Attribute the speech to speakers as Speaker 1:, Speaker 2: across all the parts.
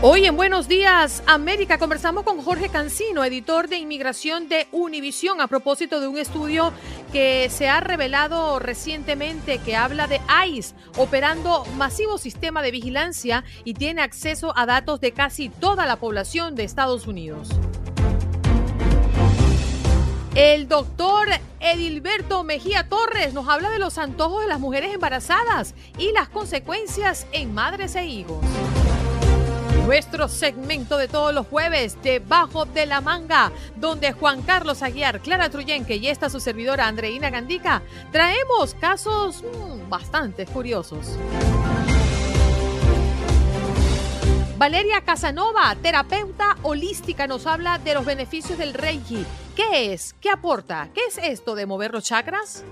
Speaker 1: Hoy en Buenos Días América conversamos con Jorge Cancino, editor de inmigración de Univisión, a propósito de un estudio que se ha revelado recientemente que habla de ICE operando masivo sistema de vigilancia y tiene acceso a datos de casi toda la población de Estados Unidos. El doctor Edilberto Mejía Torres nos habla de los antojos de las mujeres embarazadas y las consecuencias en madres e hijos. Nuestro segmento de todos los jueves, Debajo de la Manga, donde Juan Carlos Aguiar, Clara Truyenque y esta su servidora Andreina Gandica, traemos casos mmm, bastante curiosos. Valeria Casanova, terapeuta holística, nos habla de los beneficios del Reiki. ¿Qué es? ¿Qué aporta? ¿Qué es esto de mover los chakras?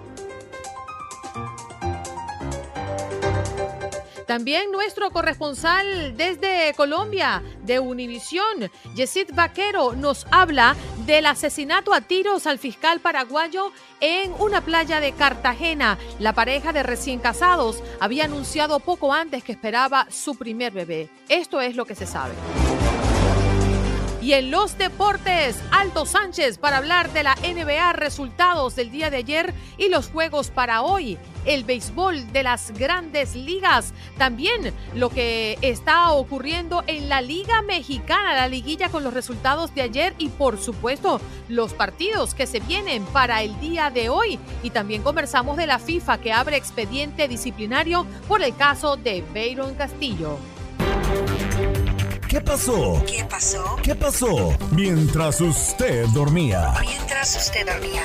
Speaker 1: También nuestro corresponsal desde Colombia, de Univisión, Yesid Vaquero, nos habla del asesinato a tiros al fiscal paraguayo en una playa de Cartagena. La pareja de recién casados había anunciado poco antes que esperaba su primer bebé. Esto es lo que se sabe. Y en los deportes, Aldo Sánchez para hablar de la NBA, resultados del día de ayer y los juegos para hoy. El béisbol de las grandes ligas. También lo que está ocurriendo en la Liga Mexicana, la liguilla con los resultados de ayer y por supuesto los partidos que se vienen para el día de hoy. Y también conversamos de la FIFA que abre expediente disciplinario por el caso de Bayron Castillo.
Speaker 2: ¿Qué pasó?
Speaker 3: ¿Qué pasó?
Speaker 2: ¿Qué pasó? Mientras usted dormía.
Speaker 3: Mientras usted dormía.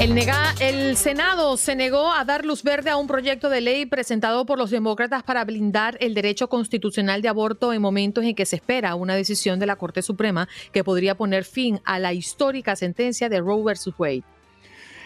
Speaker 1: El, nega, el, Senado se negó a dar luz verde a un proyecto de ley presentado por los demócratas para blindar el derecho constitucional de aborto en momentos en que se espera una decisión de la Corte Suprema que podría poner fin a la histórica sentencia de Roe vs. Wade.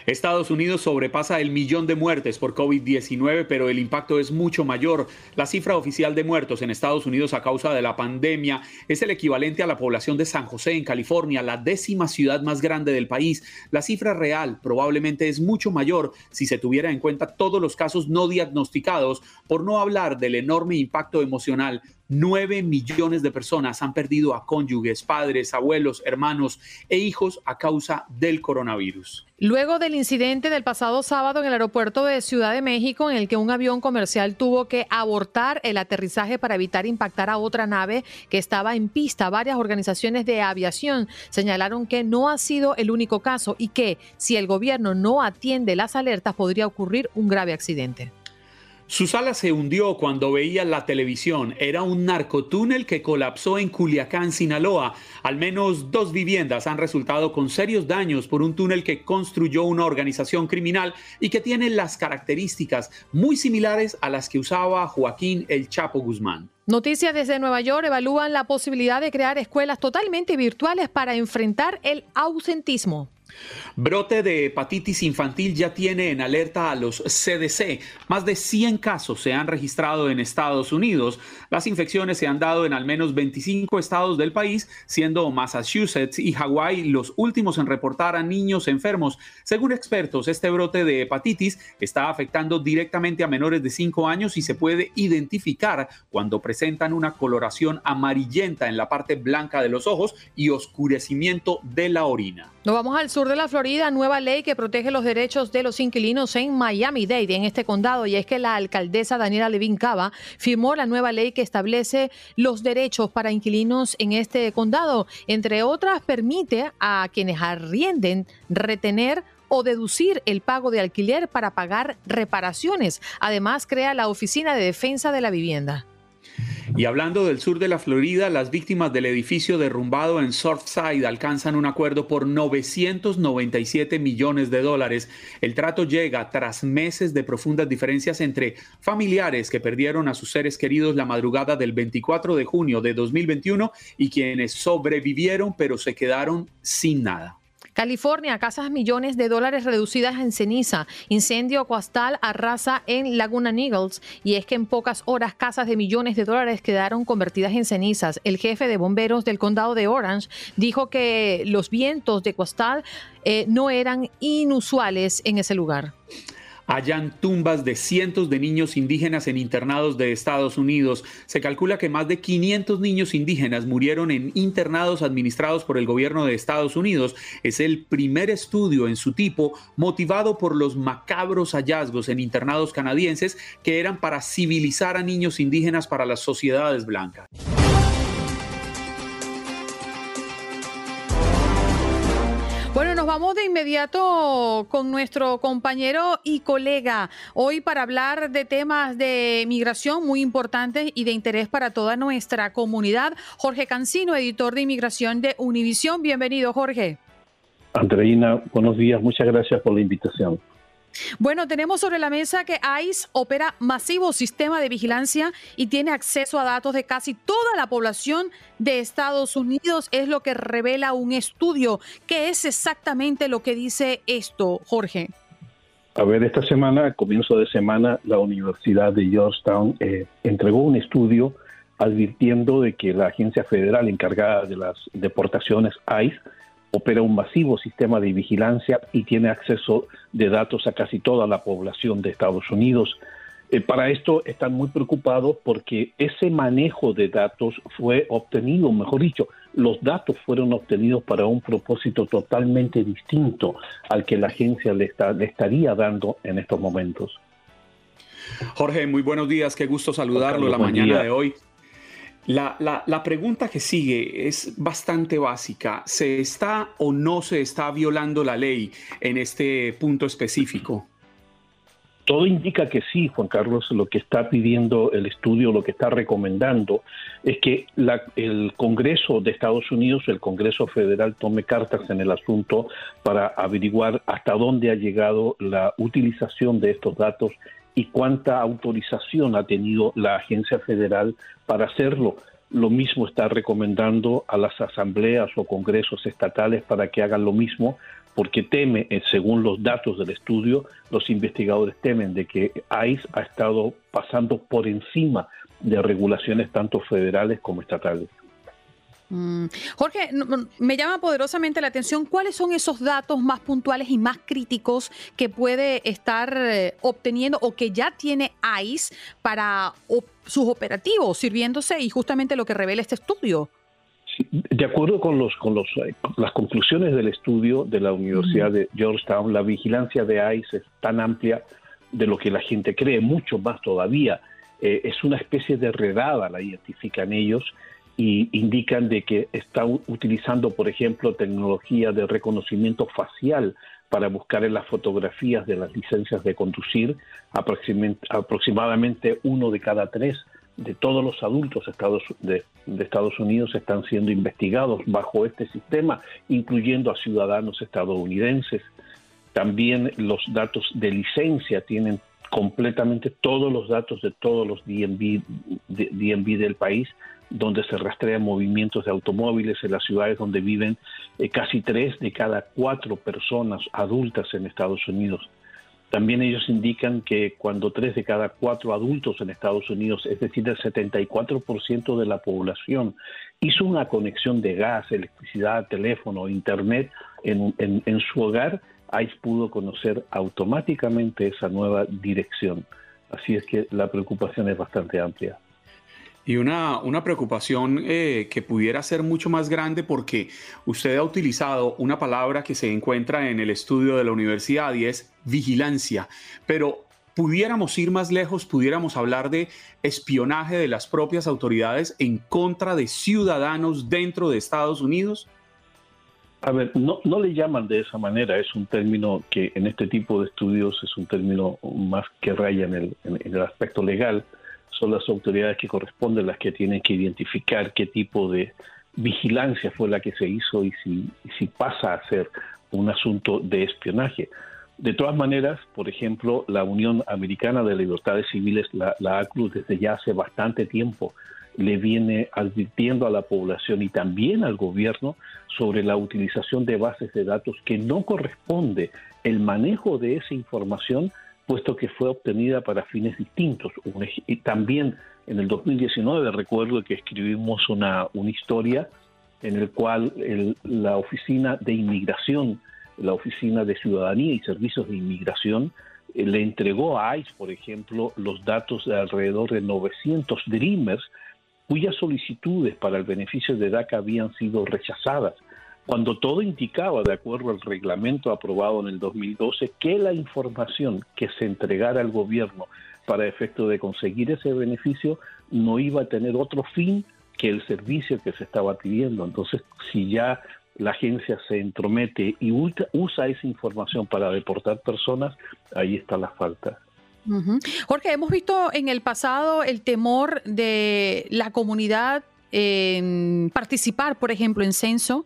Speaker 4: Estados Unidos sobrepasa el millón de muertes por COVID-19, pero el impacto es mucho mayor. La cifra oficial de muertos en Estados Unidos a causa de la pandemia es el equivalente a la población de San José en California, la décima ciudad más grande del país. La cifra real probablemente es mucho mayor si se tuviera en cuenta todos los casos no diagnosticados, por no hablar del enorme impacto emocional 9 millones de personas han perdido a cónyuges, padres, abuelos, hermanos e hijos a causa del coronavirus.
Speaker 1: Luego del incidente del pasado sábado en el aeropuerto de Ciudad de México, en el que un avión comercial tuvo que abortar el aterrizaje para evitar impactar a otra nave que estaba en pista, varias organizaciones de aviación señalaron que no ha sido el único caso y que si el gobierno no atiende las alertas podría ocurrir un grave accidente.
Speaker 4: Su sala se hundió cuando veía la televisión. Era un narcotúnel que colapsó en Culiacán, Sinaloa. Al menos dos viviendas han resultado con serios daños por un túnel que construyó una organización criminal y que tiene las características muy similares a las que usaba Joaquín El Chapo Guzmán.
Speaker 1: Noticias desde Nueva York evalúan la posibilidad de crear escuelas totalmente virtuales para enfrentar el ausentismo.
Speaker 4: Brote de hepatitis infantil ya tiene en alerta a los CDC. Más de 100 casos se han registrado en Estados Unidos. Las infecciones se han dado en al menos 25 estados del país, siendo Massachusetts y Hawái los últimos en reportar a niños enfermos. Según expertos, este brote de hepatitis está afectando directamente a menores de 5 años y se puede identificar cuando presentan una coloración amarillenta en la parte blanca de los ojos y oscurecimiento de la orina.
Speaker 1: Nos vamos al sur de la Florida, nueva ley que protege los derechos de los inquilinos en Miami-Dade, en este condado, y es que la alcaldesa Daniela Levin Cava firmó la nueva ley que establece los derechos para inquilinos en este condado. Entre otras, permite a quienes arrienden retener o deducir el pago de alquiler para pagar reparaciones. Además, crea la Oficina de Defensa de la Vivienda.
Speaker 4: Y hablando del sur de la Florida, las víctimas del edificio derrumbado en Surfside alcanzan un acuerdo por 997 millones de dólares. El trato llega tras meses de profundas diferencias entre familiares que perdieron a sus seres queridos la madrugada del 24 de junio de 2021 y quienes sobrevivieron pero se quedaron sin nada.
Speaker 1: California, casas millones de dólares reducidas en ceniza. Incendio costal arrasa en Laguna Niggles. Y es que en pocas horas casas de millones de dólares quedaron convertidas en cenizas. El jefe de bomberos del condado de Orange dijo que los vientos de costal eh, no eran inusuales en ese lugar
Speaker 4: hallan tumbas de cientos de niños indígenas en internados de Estados Unidos. Se calcula que más de 500 niños indígenas murieron en internados administrados por el gobierno de Estados Unidos. Es el primer estudio en su tipo motivado por los macabros hallazgos en internados canadienses que eran para civilizar a niños indígenas para las sociedades blancas.
Speaker 1: Vamos de inmediato con nuestro compañero y colega hoy para hablar de temas de migración muy importantes y de interés para toda nuestra comunidad. Jorge Cancino, editor de inmigración de Univisión. Bienvenido, Jorge.
Speaker 5: Andreina, buenos días. Muchas gracias por la invitación.
Speaker 1: Bueno, tenemos sobre la mesa que ICE opera masivo sistema de vigilancia y tiene acceso a datos de casi toda la población de Estados Unidos, es lo que revela un estudio. ¿Qué es exactamente lo que dice esto, Jorge?
Speaker 5: A ver, esta semana, comienzo de semana, la Universidad de Georgetown eh, entregó un estudio advirtiendo de que la agencia federal encargada de las deportaciones ICE opera un masivo sistema de vigilancia y tiene acceso de datos a casi toda la población de Estados Unidos. Eh, para esto están muy preocupados porque ese manejo de datos fue obtenido, mejor dicho, los datos fueron obtenidos para un propósito totalmente distinto al que la agencia le, le estaría dando en estos momentos.
Speaker 4: Jorge, muy buenos días, qué gusto saludarlo la mañana de hoy. La, la, pregunta que sigue es bastante básica. ¿Se está o no se está violando la ley en este punto específico?
Speaker 5: Todo indica que sí, Juan Carlos. Lo que está pidiendo el estudio, lo que está recomendando, es que el Congreso de Estados Unidos, el Congreso Federal, tome cartas en el asunto para averiguar hasta dónde ha llegado la utilización de estos datos y cuánta autorización ha tenido la agencia federal para hacerlo. Lo mismo está recomendando a las asambleas o congresos estatales para que hagan lo mismo, porque teme, eh, según los datos del estudio, los investigadores temen de que ICE ha estado pasando por encima de regulaciones tanto federales como estatales.
Speaker 1: Mm. Jorge, me llama poderosamente la atención cuáles son esos datos más puntuales y más críticos que puede estar eh, obteniendo o que ya tiene ICE para sus operativos, sirviéndose y justamente lo que revela este estudio.
Speaker 5: De acuerdo con, los, con los, eh, las conclusiones del estudio de la Universidad de Georgetown, la vigilancia de ICE es tan amplia de lo que la gente cree, mucho más todavía. Eh, es una especie de redada, la identifican ellos, y indican de que está utilizando, por ejemplo, tecnología de reconocimiento facial para buscar en las fotografías de las licencias de conducir. Aproximadamente uno de cada tres de todos los adultos de, Estados Unidos están siendo investigados bajo este sistema, incluyendo a ciudadanos estadounidenses. También los datos de licencia tienen completamente todos los datos de todos los DMV, DMV del país donde se rastrean movimientos de automóviles en las ciudades donde viven eh, casi tres de cada cuatro personas adultas en Estados Unidos. También ellos indican que cuando tres de cada cuatro adultos en Estados Unidos, es decir, el 74% de la población, hizo una conexión de gas, electricidad, teléfono, internet en, su hogar, ICE pudo conocer automáticamente esa nueva dirección. Así es que la preocupación es bastante amplia.
Speaker 4: Y una, una preocupación eh, que pudiera ser mucho más grande porque usted ha utilizado una palabra que se encuentra en el estudio de la universidad y es vigilancia. Pero pudiéramos ir más lejos, pudiéramos hablar de espionaje de las propias autoridades en contra de ciudadanos dentro de Estados Unidos.
Speaker 5: A ver, no, no le llaman de esa manera, es un término que en este tipo de estudios es un término más que raya en el, en el aspecto legal. Son las autoridades que corresponden las que tienen que identificar qué tipo de vigilancia fue la que se hizo y si, si pasa a ser un asunto de espionaje. De todas maneras, por ejemplo, la Unión Americana de Libertades Civiles, la, la ACLU, desde ya hace bastante tiempo le viene advirtiendo a la población y también al gobierno sobre la utilización de bases de datos que no corresponde el manejo de esa información puesto que fue obtenida para fines distintos. Y también en el 2019 recuerdo que escribimos una, una historia en el cual el, la Oficina de Inmigración, la Oficina de Ciudadanía y Servicios de Inmigración, eh, le entregó a ICE, por ejemplo, los datos de alrededor de 900 Dreamers cuyas solicitudes para el beneficio de DACA habían sido rechazadas, cuando todo indicaba, de acuerdo al reglamento aprobado en el 2012, que la información que se entregara al gobierno para efecto de conseguir ese beneficio no iba a tener otro fin que el servicio que se estaba pidiendo. Entonces, si ya la agencia se entromete y usa esa información para deportar personas, ahí está la falta.
Speaker 3: Jorge, hemos visto en el pasado el temor de la comunidad en participar, por ejemplo, en censo,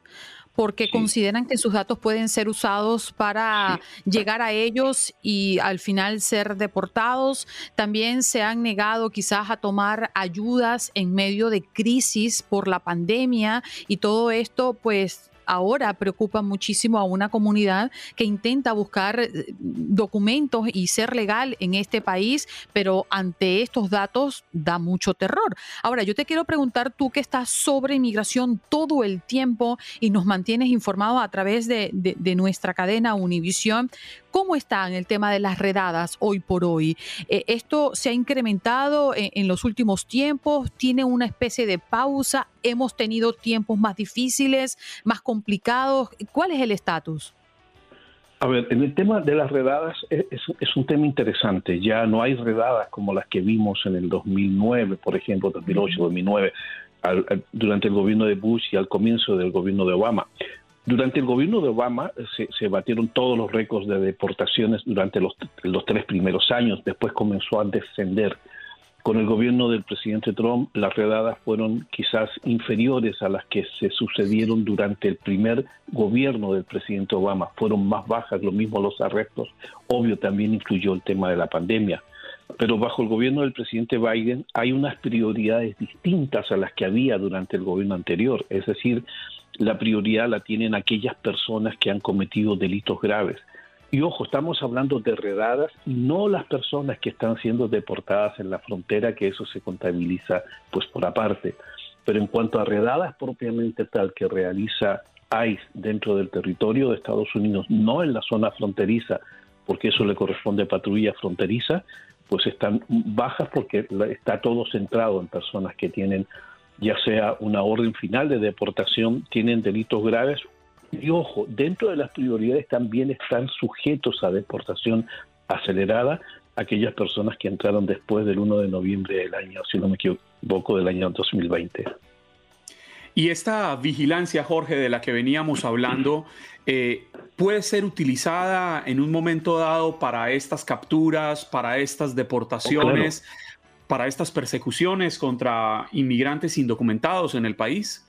Speaker 3: porque consideran que sus datos pueden ser usados para llegar a ellos y al final ser deportados. También se han negado quizás a tomar ayudas en medio de crisis por la pandemia y todo esto pues ahora preocupa muchísimo a una comunidad que intenta buscar eh, documentos y ser legal en este país, pero ante estos datos da mucho terror. Ahora, yo te quiero preguntar, tú que estás sobre inmigración todo el tiempo y nos mantienes informados a través de, nuestra cadena Univisión, ¿Cómo está en el tema de las redadas hoy por hoy? Eh, ¿Esto se ha incrementado en, los últimos tiempos? ¿Tiene una especie de pausa? ¿Hemos tenido tiempos más difíciles, más complicados? ¿Cuál es el estatus?
Speaker 5: A ver, en el tema de las redadas es, es, un tema interesante. Ya no hay redadas como las que vimos en el 2009, por ejemplo, 2008, 2009, durante el gobierno de Bush y al comienzo del gobierno de Obama. Durante el gobierno de Obama se, se batieron todos los récords de deportaciones durante los, tres primeros años, después comenzó a descender. Con el gobierno del presidente Trump, las redadas fueron quizás inferiores a las que se sucedieron durante el primer gobierno del presidente Obama. Fueron más bajas, lo mismo los arrestos. Obvio, también incluyó el tema de la pandemia. Pero bajo el gobierno del presidente Biden hay unas prioridades distintas a las que había durante el gobierno anterior. Es decir, la prioridad la tienen aquellas personas que han cometido delitos graves. Y ojo, estamos hablando de redadas no las personas que están siendo deportadas en la frontera, que eso se contabiliza pues por aparte. Pero en cuanto a redadas propiamente tal que realiza ICE dentro del territorio de Estados Unidos, no en la zona fronteriza, porque eso le corresponde a patrulla fronteriza, pues están bajas porque está todo centrado en personas que tienen ya sea una orden final de deportación, tienen delitos graves. Y ojo, dentro de las prioridades también están sujetos a deportación acelerada aquellas personas que entraron después del 1 de noviembre del año, si no me equivoco, del año 2020.
Speaker 4: Y esta vigilancia, Jorge, de la que veníamos hablando, eh, puede ser utilizada en un momento dado para estas capturas, para estas deportaciones. Oh, para estas persecuciones contra inmigrantes indocumentados en el país?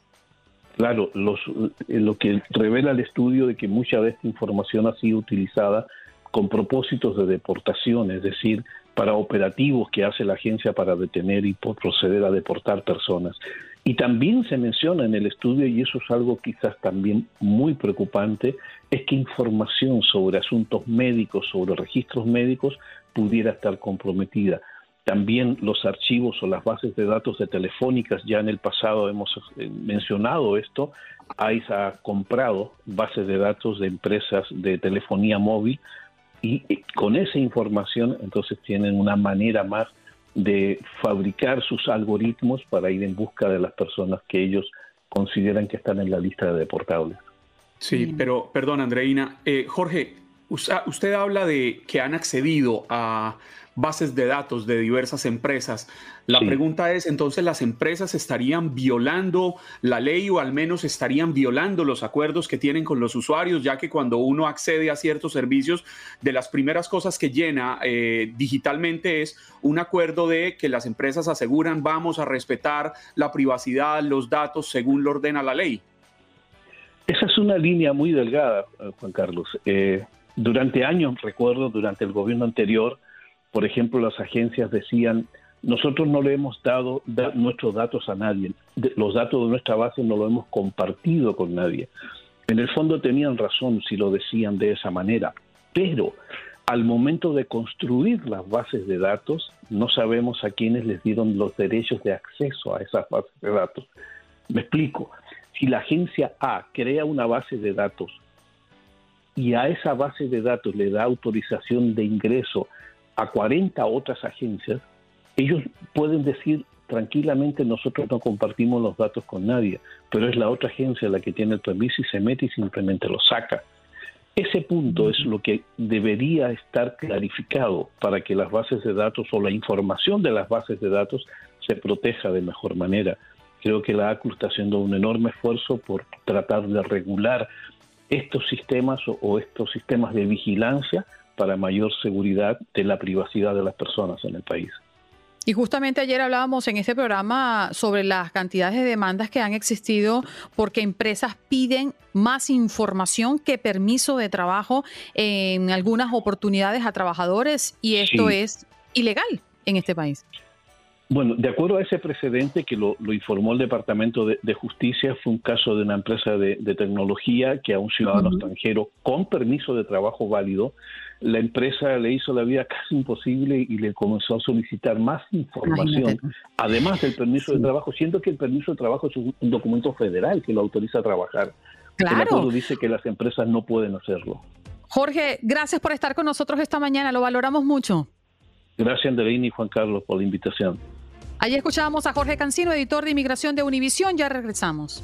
Speaker 5: Claro, eh, lo que revela el estudio de que mucha de esta información ha sido utilizada con propósitos de deportación, es decir, para operativos que hace la agencia para detener y proceder a deportar personas. Y también se menciona en el estudio, y eso es algo quizás también muy preocupante, es que información sobre asuntos médicos, sobre registros médicos, pudiera estar comprometida. También los archivos o las bases de datos de telefónicas, ya en el pasado hemos eh, mencionado esto, ICE ha comprado bases de datos de empresas de telefonía móvil y con esa información entonces tienen una manera más de fabricar sus algoritmos para ir en busca de las personas que ellos consideran que están en la lista de deportables.
Speaker 4: Sí, pero perdón, Andreina. Eh, Jorge, Usted, habla de que han accedido a bases de datos de diversas empresas. La pregunta es, entonces, ¿las empresas estarían violando la ley o al menos estarían violando los acuerdos que tienen con los usuarios, ya que cuando uno accede a ciertos servicios, de las primeras cosas que llena eh, digitalmente es un acuerdo de que las empresas aseguran vamos a respetar la privacidad, los datos según lo ordena la ley?
Speaker 5: Esa es una línea muy delgada, eh, Juan Carlos. Eh, durante años, recuerdo, durante el gobierno anterior, por ejemplo, las agencias decían, nosotros no le hemos dado nuestros datos a nadie, los datos de nuestra base no lo hemos compartido con nadie. En el fondo tenían razón si lo decían de esa manera, pero al momento de construir las bases de datos, no sabemos a quiénes les dieron los derechos de acceso a esas bases de datos. Me explico. Si la agencia A crea una base de datos y a esa base de datos le da autorización de ingreso a 40 otras agencias, ellos pueden decir tranquilamente nosotros no compartimos los datos con nadie, pero es la otra agencia la que tiene el permiso y se mete y simplemente lo saca. Ese punto es lo que debería estar clarificado para que las bases de datos o la información de las bases de datos se proteja de mejor manera. Creo que la ACU está haciendo un enorme esfuerzo por tratar de regular estos sistemas o, estos sistemas de vigilancia para mayor seguridad de la privacidad de las personas en el país.
Speaker 1: Y justamente ayer hablábamos en este programa sobre las cantidades de demandas que han existido porque empresas piden más información que permiso de trabajo en algunas oportunidades a trabajadores y esto es ilegal en este país.
Speaker 5: Bueno, de acuerdo a ese precedente que lo, informó el Departamento de, Justicia, fue un caso de una empresa de, tecnología que a un ciudadano extranjero con permiso de trabajo válido, la empresa le hizo la vida casi imposible y le comenzó a solicitar más información, además del permiso de trabajo, siendo que el permiso de trabajo es un, documento federal que lo autoriza a trabajar.
Speaker 1: Claro.
Speaker 5: El acuerdo dice que las empresas no pueden hacerlo.
Speaker 1: Jorge, gracias por estar con nosotros esta mañana, lo valoramos mucho.
Speaker 5: Gracias, Anderina y Juan Carlos, por la invitación.
Speaker 1: Allí escuchábamos a Jorge Cancino, editor de Inmigración de Univisión. Ya regresamos.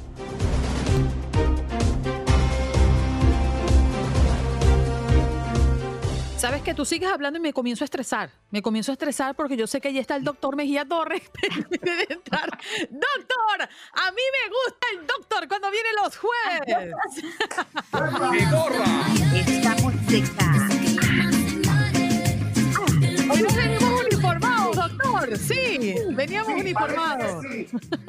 Speaker 1: Sabes que tú sigues hablando y me comienzo a estresar. Me comienzo a estresar porque yo sé que allí está el doctor Mejía Torres. entrar. Doctor, a mí me gusta el doctor cuando viene los jueves.
Speaker 3: Estamos
Speaker 1: Sí, veníamos uniformados.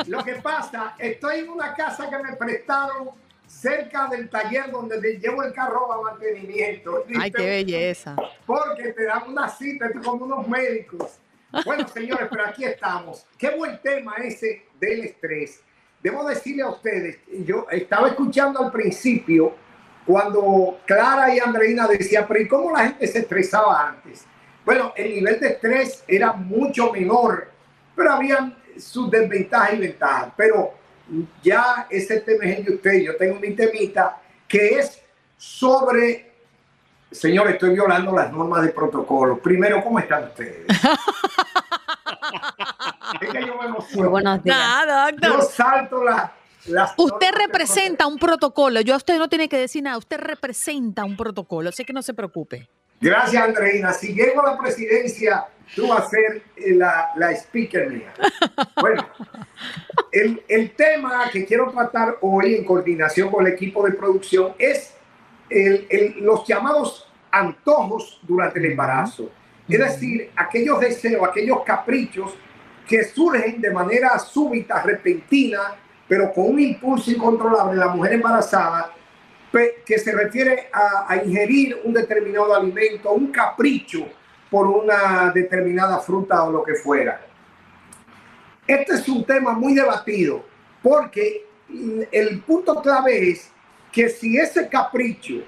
Speaker 6: Lo que pasa, estoy en una casa que me prestaron cerca del taller donde llevo el carro a mantenimiento.
Speaker 1: Ay, qué belleza.
Speaker 6: Porque te dan una cita como unos médicos. Bueno, señores, pero aquí estamos. Qué buen tema ese del estrés. Debo decirle a ustedes, yo estaba escuchando al principio cuando Clara y Andreina decían, pero ¿y cómo la gente se estresaba antes? Bueno, el nivel de estrés era mucho menor, pero habían sus desventajas y ventajas. Pero ya ese tema es de usted. Yo tengo mi temita que es sobre, señor, estoy violando las normas de protocolo. Primero, ¿cómo están ustedes? es que yo me emociono.
Speaker 1: buenos días. Nada,
Speaker 6: Yo salto la, las
Speaker 1: Usted representa un protocolo. Yo a usted no tiene que decir nada. Usted representa un protocolo. Así que no se preocupe.
Speaker 6: Gracias, Andreina. Si llego a la presidencia, tú vas a ser eh, la, la speaker mía. Bueno, el, el, tema que quiero tratar hoy en coordinación con el equipo de producción es el, el, los llamados antojos durante el embarazo. Es decir, aquellos deseos, aquellos caprichos que surgen de manera súbita, repentina, pero con un impulso incontrolable en la mujer embarazada que se refiere a, ingerir un determinado alimento, un capricho por una determinada fruta o lo que fuera. Este es un tema muy debatido porque el punto clave es que si ese capricho,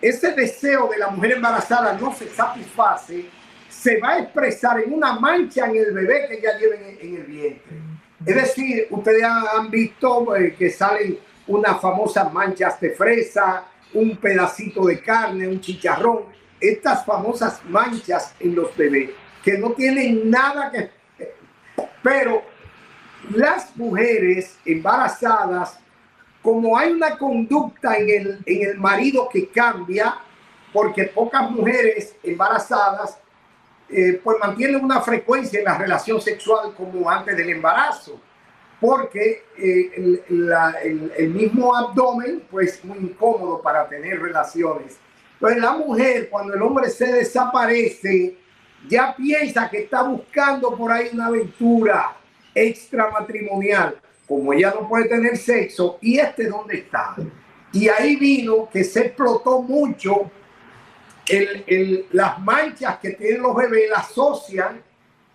Speaker 6: ese deseo de la mujer embarazada no se satisface, se va a expresar en una mancha en el bebé que ya lleva en, el vientre. Es decir, ustedes han visto eh, que salen unas famosas manchas de fresa, un pedacito de carne, un chicharrón, estas famosas manchas en los bebés, que no tienen nada que... Pero las mujeres embarazadas, como hay una conducta en el, en el marido que cambia, porque pocas mujeres embarazadas eh, pues mantienen una frecuencia en la relación sexual como antes del embarazo, porque eh, el, la- el- el mismo abdomen pues es muy incómodo para tener relaciones. Entonces la mujer cuando el hombre se desaparece ya piensa que está buscando por ahí una aventura extramatrimonial, como ella no puede tener sexo, ¿y este dónde está? Y ahí vino que se explotó mucho el- el- las manchas que tienen los bebés, la asocian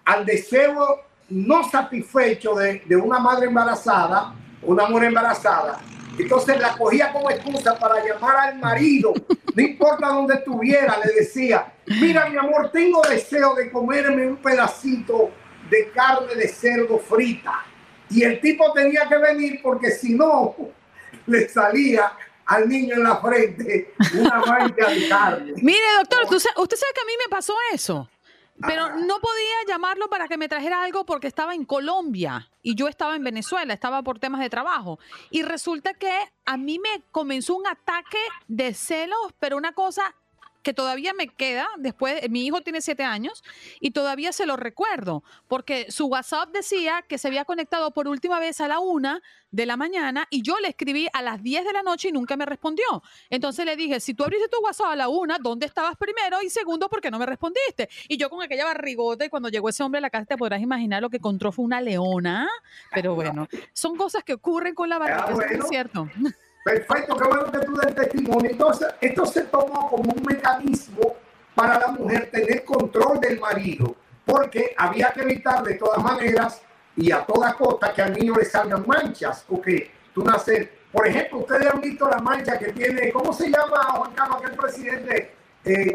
Speaker 6: al deseo no satisfecho de, de una madre embarazada, una mujer embarazada. Entonces la cogía como excusa para llamar al marido, no importa dónde estuviera, le decía, mira mi amor, tengo deseo de comerme un pedacito de carne de cerdo frita. Y el tipo tenía que venir porque si no, le salía al niño en la frente una mancha de carne.
Speaker 3: Mire, doctor, tú usted sabe que a mí me pasó eso. Pero no podía llamarlo para que me trajera algo porque estaba en Colombia y yo estaba en Venezuela, estaba por temas de trabajo. Y resulta que a mí me comenzó un ataque de celos, pero una cosa que todavía me queda después, mi hijo tiene siete años y todavía se lo recuerdo, porque su WhatsApp decía que se había conectado por última vez a la una de la mañana y yo le escribí a las 10 de la noche y nunca me respondió. Entonces le dije, si tú abriste tu WhatsApp a la una, ¿dónde estabas primero? Y segundo, ¿por qué no me respondiste? Y yo con aquella barrigota y cuando llegó ese hombre a la casa te podrás imaginar lo que encontró fue una leona. Pero bueno, son cosas que ocurren con la barriga,
Speaker 6: bueno.
Speaker 3: es cierto.
Speaker 6: Perfecto, qué bueno que tú des testimonio. Entonces, esto se tomó como un mecanismo para la mujer tener control del marido, porque había que evitar de todas maneras y a toda costa que al niño le salgan manchas, porque tú naces, por ejemplo, ustedes han visto la mancha que tiene, ¿cómo se llama, Juan Carlos, aquel presidente? Eh,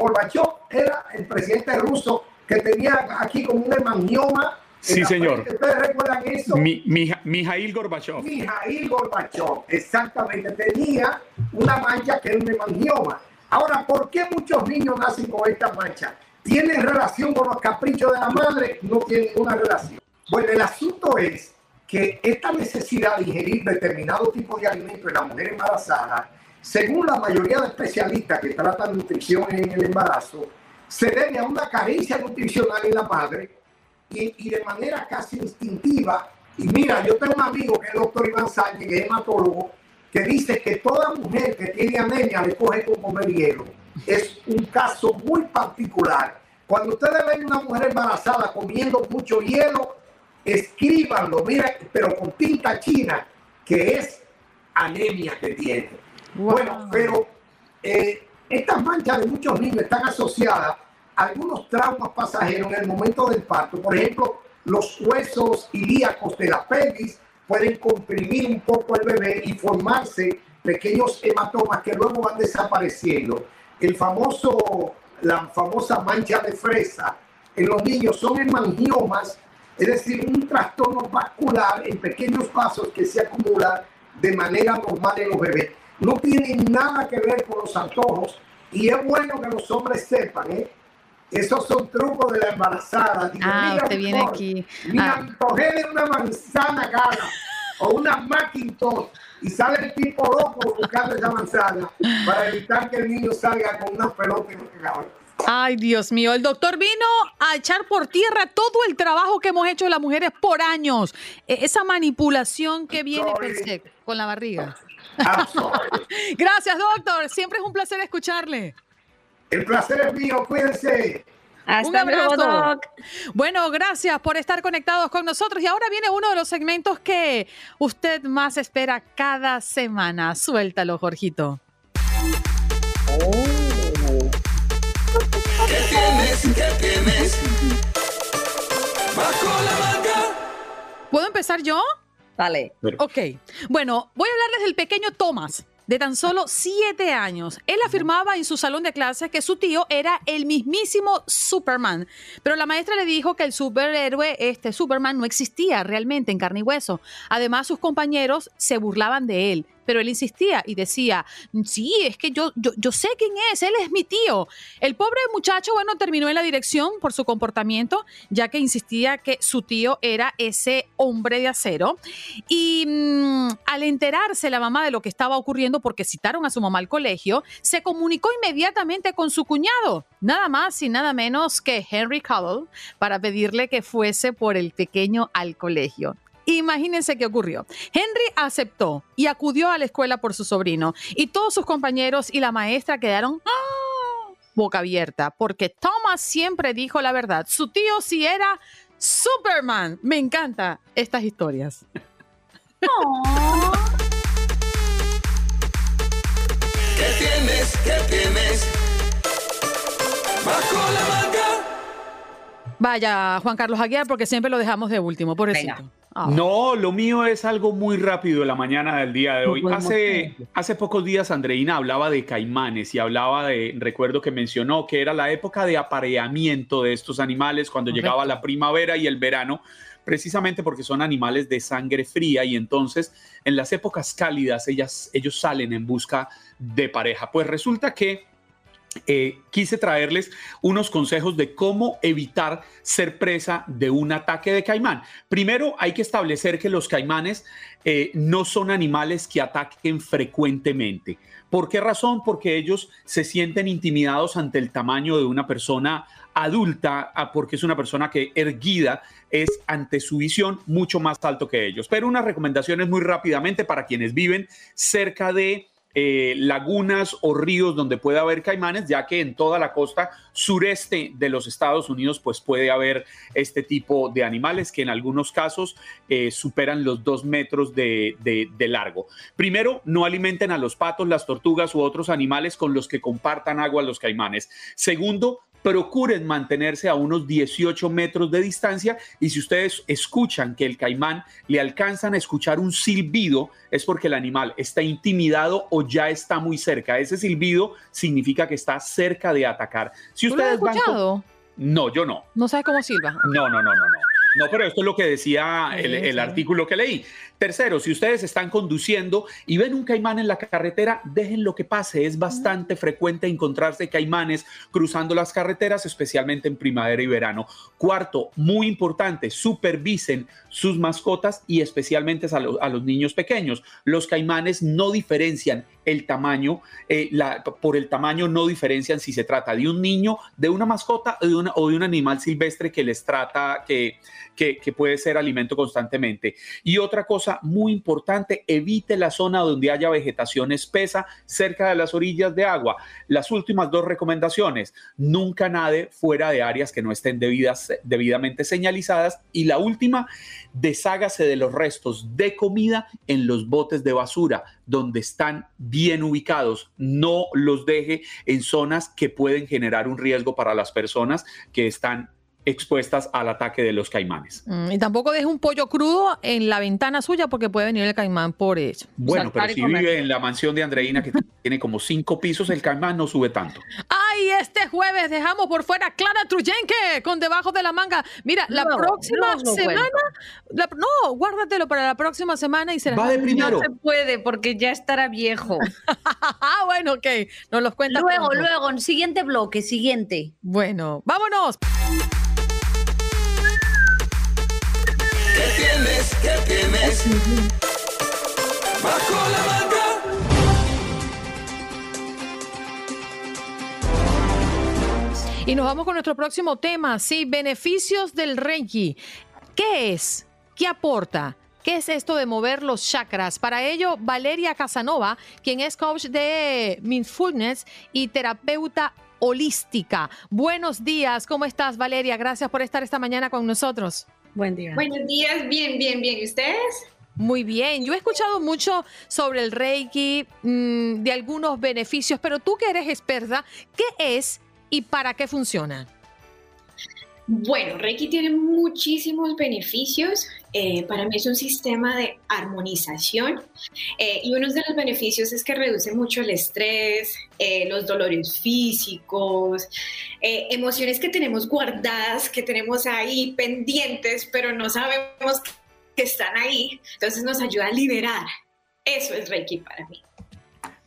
Speaker 6: era el presidente ruso que tenía aquí como un hemangioma.
Speaker 4: Sí, señor.
Speaker 6: ¿Ustedes recuerdan eso?
Speaker 4: Mi, Mija- Mijail Gorbachev.
Speaker 6: Mijail Gorbachev, exactamente, tenía una mancha que era un hemangioma. Ahora, ¿por qué muchos niños nacen con esta mancha? ¿Tienen relación con los caprichos de la madre? No tienen ninguna relación. Bueno, el asunto es que esta necesidad de ingerir determinado tipo de alimento en la mujer embarazada, según la mayoría de especialistas que tratan nutrición en el embarazo, se debe a una carencia nutricional en la madre y, y de manera casi instintiva. Y mira, yo tengo un amigo que es el doctor Iván Sánchez, que es hematólogo, que dice que toda mujer que tiene anemia le coge con comer hielo. Es un caso muy particular. Cuando ustedes ven una mujer embarazada comiendo mucho hielo, escríbanlo, mira, pero con tinta china, que es anemia que tiene. Bueno, pero eh, estas manchas de muchos niños están asociadas algunos traumas pasajeros en el momento del parto. Por ejemplo, los huesos ilíacos de la pelvis pueden comprimir un poco al bebé y formarse pequeños hematomas que luego van desapareciendo. El famoso, la famosa mancha de fresa en los niños son hemangiomas, es decir, un trastorno vascular en pequeños vasos que se acumulan de manera normal en los bebés. No tiene nada que ver con los antojos y es bueno que los hombres sepan, ¿eh? Esos son trucos de la embarazada. Digo,
Speaker 3: Ah,
Speaker 6: mira,
Speaker 3: usted viene aquí.
Speaker 6: Me
Speaker 3: Ah.
Speaker 6: de una manzana gana o una Macintosh y sale el tipo loco buscando esa manzana para evitar que el niño salga con una pelota en la cabeza.
Speaker 3: Ay, Dios mío, el doctor vino a echar por tierra todo el trabajo que hemos hecho las mujeres por años. E- Esa manipulación que viene con la barriga. Gracias, doctor. Siempre es un placer escucharle.
Speaker 6: El placer es mío, cuídense.
Speaker 3: un abrazo. Bueno, gracias por estar conectados con nosotros. Y ahora viene uno de los segmentos que usted más espera cada semana. Suéltalo, Jorgito.
Speaker 7: ¿Qué tienes? ¿Qué tienes? Bajo la manga.
Speaker 3: ¿Puedo empezar yo?
Speaker 8: Dale.
Speaker 3: Ok. Bueno, voy a hablarles del pequeño Thomas, de tan solo siete años. Él afirmaba en su salón de clases que su tío era el mismísimo Superman, pero la maestra le dijo que el superhéroe, este Superman, no existía realmente en carne y hueso. Además, sus compañeros se burlaban de él,
Speaker 1: pero él insistía y decía, sí, es que yo, yo, sé quién es, él es mi tío. El pobre muchacho, bueno, terminó en la dirección por su comportamiento, ya que insistía que su tío era ese hombre de acero. Y mm, al enterarse la mamá de lo que estaba ocurriendo, porque citaron a su mamá al colegio, se comunicó inmediatamente con su cuñado, nada más y nada menos que Henry Cowell, para pedirle que fuese por el pequeño al colegio. Imagínense qué ocurrió. Henry aceptó y acudió a la escuela por su sobrino y todos sus compañeros y la maestra quedaron ¡ah! boca abierta porque Thomas siempre dijo la verdad. Su tío sí era Superman. Me encanta estas historias.
Speaker 9: ¿Qué tienes? ¿Qué tienes? Bajo la manga.
Speaker 1: Vaya, Juan Carlos Aguiar, porque siempre lo dejamos de último, pobrecito. Ah.
Speaker 4: No, lo mío es algo muy rápido de la mañana del día de hoy. Hace, hace pocos días Andreina hablaba de caimanes y hablaba de, recuerdo que mencionó que era la época de apareamiento de estos animales cuando llegaba la primavera y el verano, precisamente porque son animales de sangre fría y entonces en las épocas cálidas ellas, ellos salen en busca de pareja. Pues resulta que eh, quise traerles unos consejos de cómo evitar ser presa de un ataque de caimán. Primero, hay que establecer que los caimanes eh, no son animales que ataquen frecuentemente. ¿Por qué razón? Porque ellos se sienten intimidados ante el tamaño de una persona adulta, ah, porque es una persona que erguida es ante su visión mucho más alto que ellos. Pero unas recomendaciones muy rápidamente para quienes viven cerca de eh, lagunas o ríos donde puede haber caimanes, ya que en toda la costa sureste de los Estados Unidos pues puede haber este tipo de animales que en algunos casos eh, superan los dos metros de, de largo. Primero, no alimenten a los patos, las tortugas u otros animales con los que compartan agua los caimanes. Segundo, procuren mantenerse a unos 18 metros de distancia y si ustedes escuchan que el caimán le alcanzan a escuchar un silbido, es porque el animal está intimidado o ya está muy cerca. Ese silbido significa que está cerca de atacar. Si
Speaker 1: ¿Tú lo has
Speaker 4: ustedes van con-
Speaker 1: escuchado?
Speaker 4: No, yo no.
Speaker 1: No sabes cómo silba.
Speaker 4: No, no, no, no, no. No, pero esto es lo que decía el, artículo que leí. Tercero, si ustedes están conduciendo y ven un caimán en la carretera, dejen lo que pase. Es bastante frecuente encontrarse caimanes cruzando las carreteras, especialmente en primavera y verano. Cuarto, muy importante, supervisen sus mascotas y especialmente a, lo- a los niños pequeños. Los caimanes no diferencian el tamaño, eh, la- por el tamaño no diferencian si se trata de un niño, de una mascota o de, una- o de un animal silvestre que les trata, que, que, que puede ser alimento constantemente. Y otra cosa muy importante, evite la zona donde haya vegetación espesa cerca de las orillas de agua. Las últimas dos recomendaciones, nunca nade fuera de áreas que no estén debidamente señalizadas. Y la última, deshágase de los restos de comida en los botes de basura donde están bien ubicados. No los deje en zonas que pueden generar un riesgo para las personas que están expuestas al ataque de los caimanes.
Speaker 1: Mm, y tampoco deje un pollo crudo en la ventana suya porque puede venir el caimán por eso.
Speaker 4: Bueno, pero si
Speaker 1: comer.
Speaker 4: vive en la mansión de Andreina, que tiene como cinco pisos, el caimán no sube tanto.
Speaker 1: Ay, este jueves dejamos por fuera a Clara Truyenque con debajo de la manga. Mira, la próxima
Speaker 7: no, no
Speaker 1: semana, la- no, guárdatelo para la próxima semana y será.
Speaker 4: Va de primero.
Speaker 7: No se puede porque ya estará viejo.
Speaker 1: ah, bueno, ok, nos los cuentas
Speaker 7: luego,
Speaker 1: pronto.
Speaker 7: luego, en siguiente bloque, siguiente.
Speaker 1: Bueno, vámonos.
Speaker 9: ¿Qué tienes? ¿Qué tienes? Bajo la manga.
Speaker 1: Y nos vamos con nuestro próximo tema, sí, beneficios del Reiki. ¿Qué es? ¿Qué aporta? ¿Qué es esto de mover los chakras? Para ello, Valeria Casanova, quien es coach de Mindfulness y terapeuta holística. Buenos días, ¿cómo estás Valeria? Gracias por estar esta mañana con nosotros.
Speaker 7: Buen día.
Speaker 10: Buenos días, bien, bien, bien. ¿Y ustedes?
Speaker 1: Muy bien, yo he escuchado mucho sobre el Reiki, mm, de algunos beneficios, pero tú que eres experta, ¿qué es y para qué funciona?
Speaker 10: Bueno, Reiki tiene muchísimos beneficios. Eh, para mí es un sistema de armonización eh, y uno de los beneficios es que reduce mucho el estrés, eh, los dolores físicos, eh, emociones que tenemos guardadas, que tenemos ahí pendientes, pero no sabemos que están ahí. Entonces nos ayuda a liberar Eso es Reiki para mí.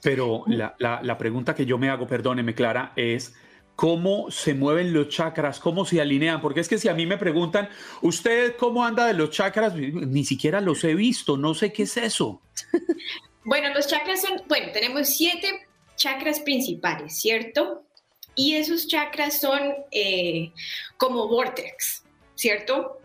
Speaker 4: Pero la, la, la pregunta que yo me hago, perdóneme Clara, es cómo se mueven los chakras, cómo se alinean, porque es que si a mí me preguntan, ¿usted cómo anda de los chakras? Ni siquiera los he visto, no sé qué es eso.
Speaker 10: Bueno, los chakras son, bueno, tenemos siete chakras principales, ¿cierto? Y esos chakras son eh, como vortex, ¿cierto?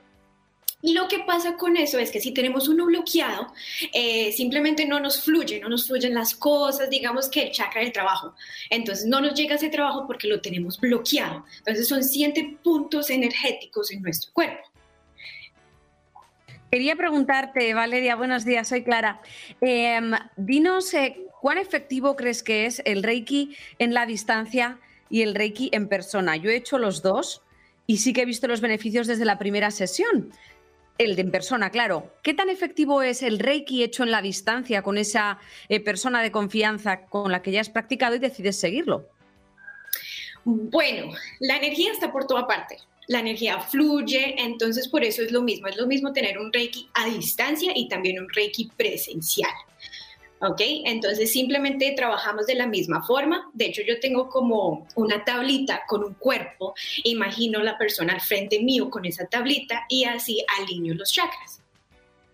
Speaker 10: Y lo que pasa con eso es que si tenemos uno bloqueado, eh, simplemente no nos fluye, no nos fluyen las cosas, digamos que el chakra del trabajo. Entonces no nos llega ese trabajo porque lo tenemos bloqueado. Entonces son siete puntos energéticos en nuestro cuerpo.
Speaker 7: Quería preguntarte, Valeria, buenos días, soy Clara. Em, dinos, eh, ¿cuán efectivo crees que es el Reiki en la distancia y el Reiki en persona? Yo he hecho los dos y sí que he visto los beneficios desde la primera sesión. El de en persona, claro. ¿Qué tan efectivo es el Reiki hecho en la distancia con esa eh, persona de confianza con la que ya has practicado y decides seguirlo?
Speaker 10: Bueno, la energía está por toda parte. La energía fluye, entonces por eso es lo mismo. Es lo mismo tener un Reiki a distancia y también un Reiki presencial. ¿Ok? Entonces simplemente trabajamos de la misma forma. De hecho, yo tengo como una tablita con un cuerpo. Imagino la persona al frente mío con esa tablita y así alineo los chakras.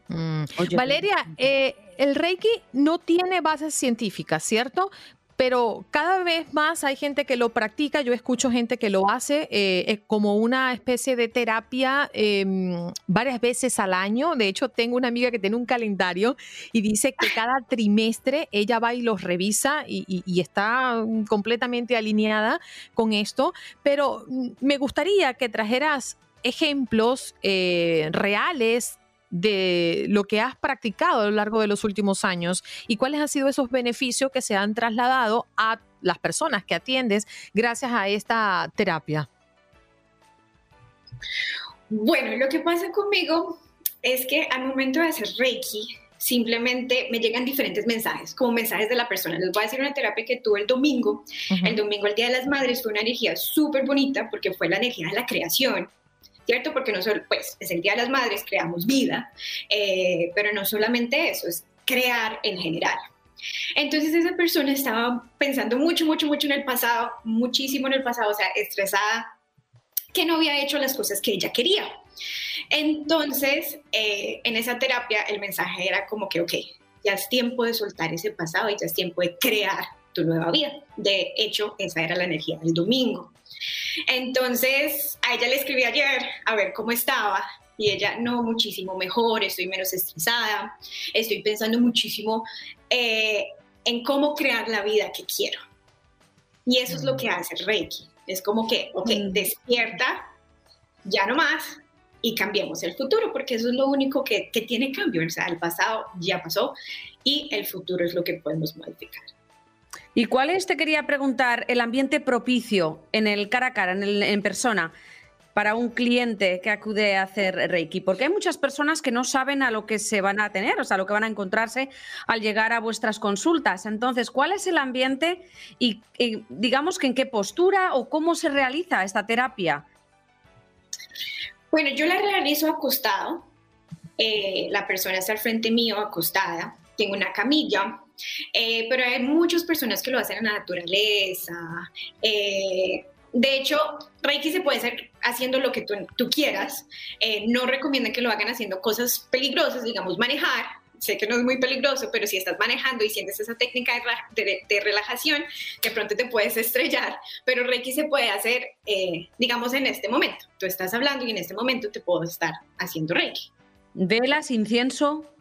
Speaker 1: Mm. Valeria, eh, el Reiki no tiene bases científicas, ¿cierto? Pero cada vez más hay gente que lo practica, yo escucho gente que lo hace eh, como una especie de terapia em, varias veces al año. De hecho, tengo una amiga que tiene un calendario y dice que cada trimestre ella va y los revisa y, está completamente alineada con esto. Pero mm, me gustaría que trajeras ejemplos eh, reales de lo que has practicado a lo largo de los últimos años y cuáles han sido esos beneficios que se han trasladado a las personas que atiendes gracias a esta terapia.
Speaker 10: Bueno, lo que pasa conmigo es que al momento de hacer Reiki, simplemente me llegan diferentes mensajes, como mensajes de la persona. Les voy a decir una terapia que tuve el domingo. El domingo, el Día de las Madres, fue una energía súper bonita porque fue la energía de la creación. ¿Cierto? Porque no solo, pues, es el Día de las Madres, creamos vida, eh, pero no solamente eso, es crear en general. Entonces esa persona estaba pensando mucho, mucho, mucho en el pasado, muchísimo en el pasado, o sea, estresada, que no había hecho las cosas que ella quería. Entonces, eh, en esa terapia el mensaje era como que, ok, ya es tiempo de soltar ese pasado y ya es tiempo de crear tu nueva vida. De hecho, esa era la energía del domingo. Entonces, a ella le escribí ayer a ver cómo estaba y ella, no, muchísimo mejor, estoy menos estresada, estoy pensando muchísimo eh, en cómo crear la vida que quiero. Y eso es lo que hace Reiki. Es como que, ok, mm. despierta, ya no más, y cambiemos el futuro, porque eso es lo único que, que tiene cambio. O sea, el pasado ya pasó y el futuro es lo que podemos modificar.
Speaker 7: ¿Y cuál es, te quería preguntar, el ambiente propicio en el cara a cara, en, en persona? para un cliente que acude a hacer Reiki? Porque hay muchas personas que no saben a lo que se van a tener, o sea, a lo que van a encontrarse al llegar a vuestras consultas. Entonces, ¿cuál es el ambiente y, digamos que en qué postura o cómo se realiza esta terapia?
Speaker 10: Bueno, yo la realizo acostado. Eh, la persona está al frente mío acostada. Tengo una camilla eh, pero hay muchas personas que lo hacen en la naturaleza. Eh, de hecho, Reiki se puede hacer haciendo lo que tú, quieras. Eh, no recomiendan que lo hagan haciendo cosas peligrosas, digamos, manejar. Sé que no es muy peligroso, pero si estás manejando y sientes esa técnica de, relajación, de pronto te puedes estrellar. Pero Reiki se puede hacer, digamos, en este momento. Tú estás hablando y en este momento te puedo estar haciendo Reiki.
Speaker 7: Velas, incienso.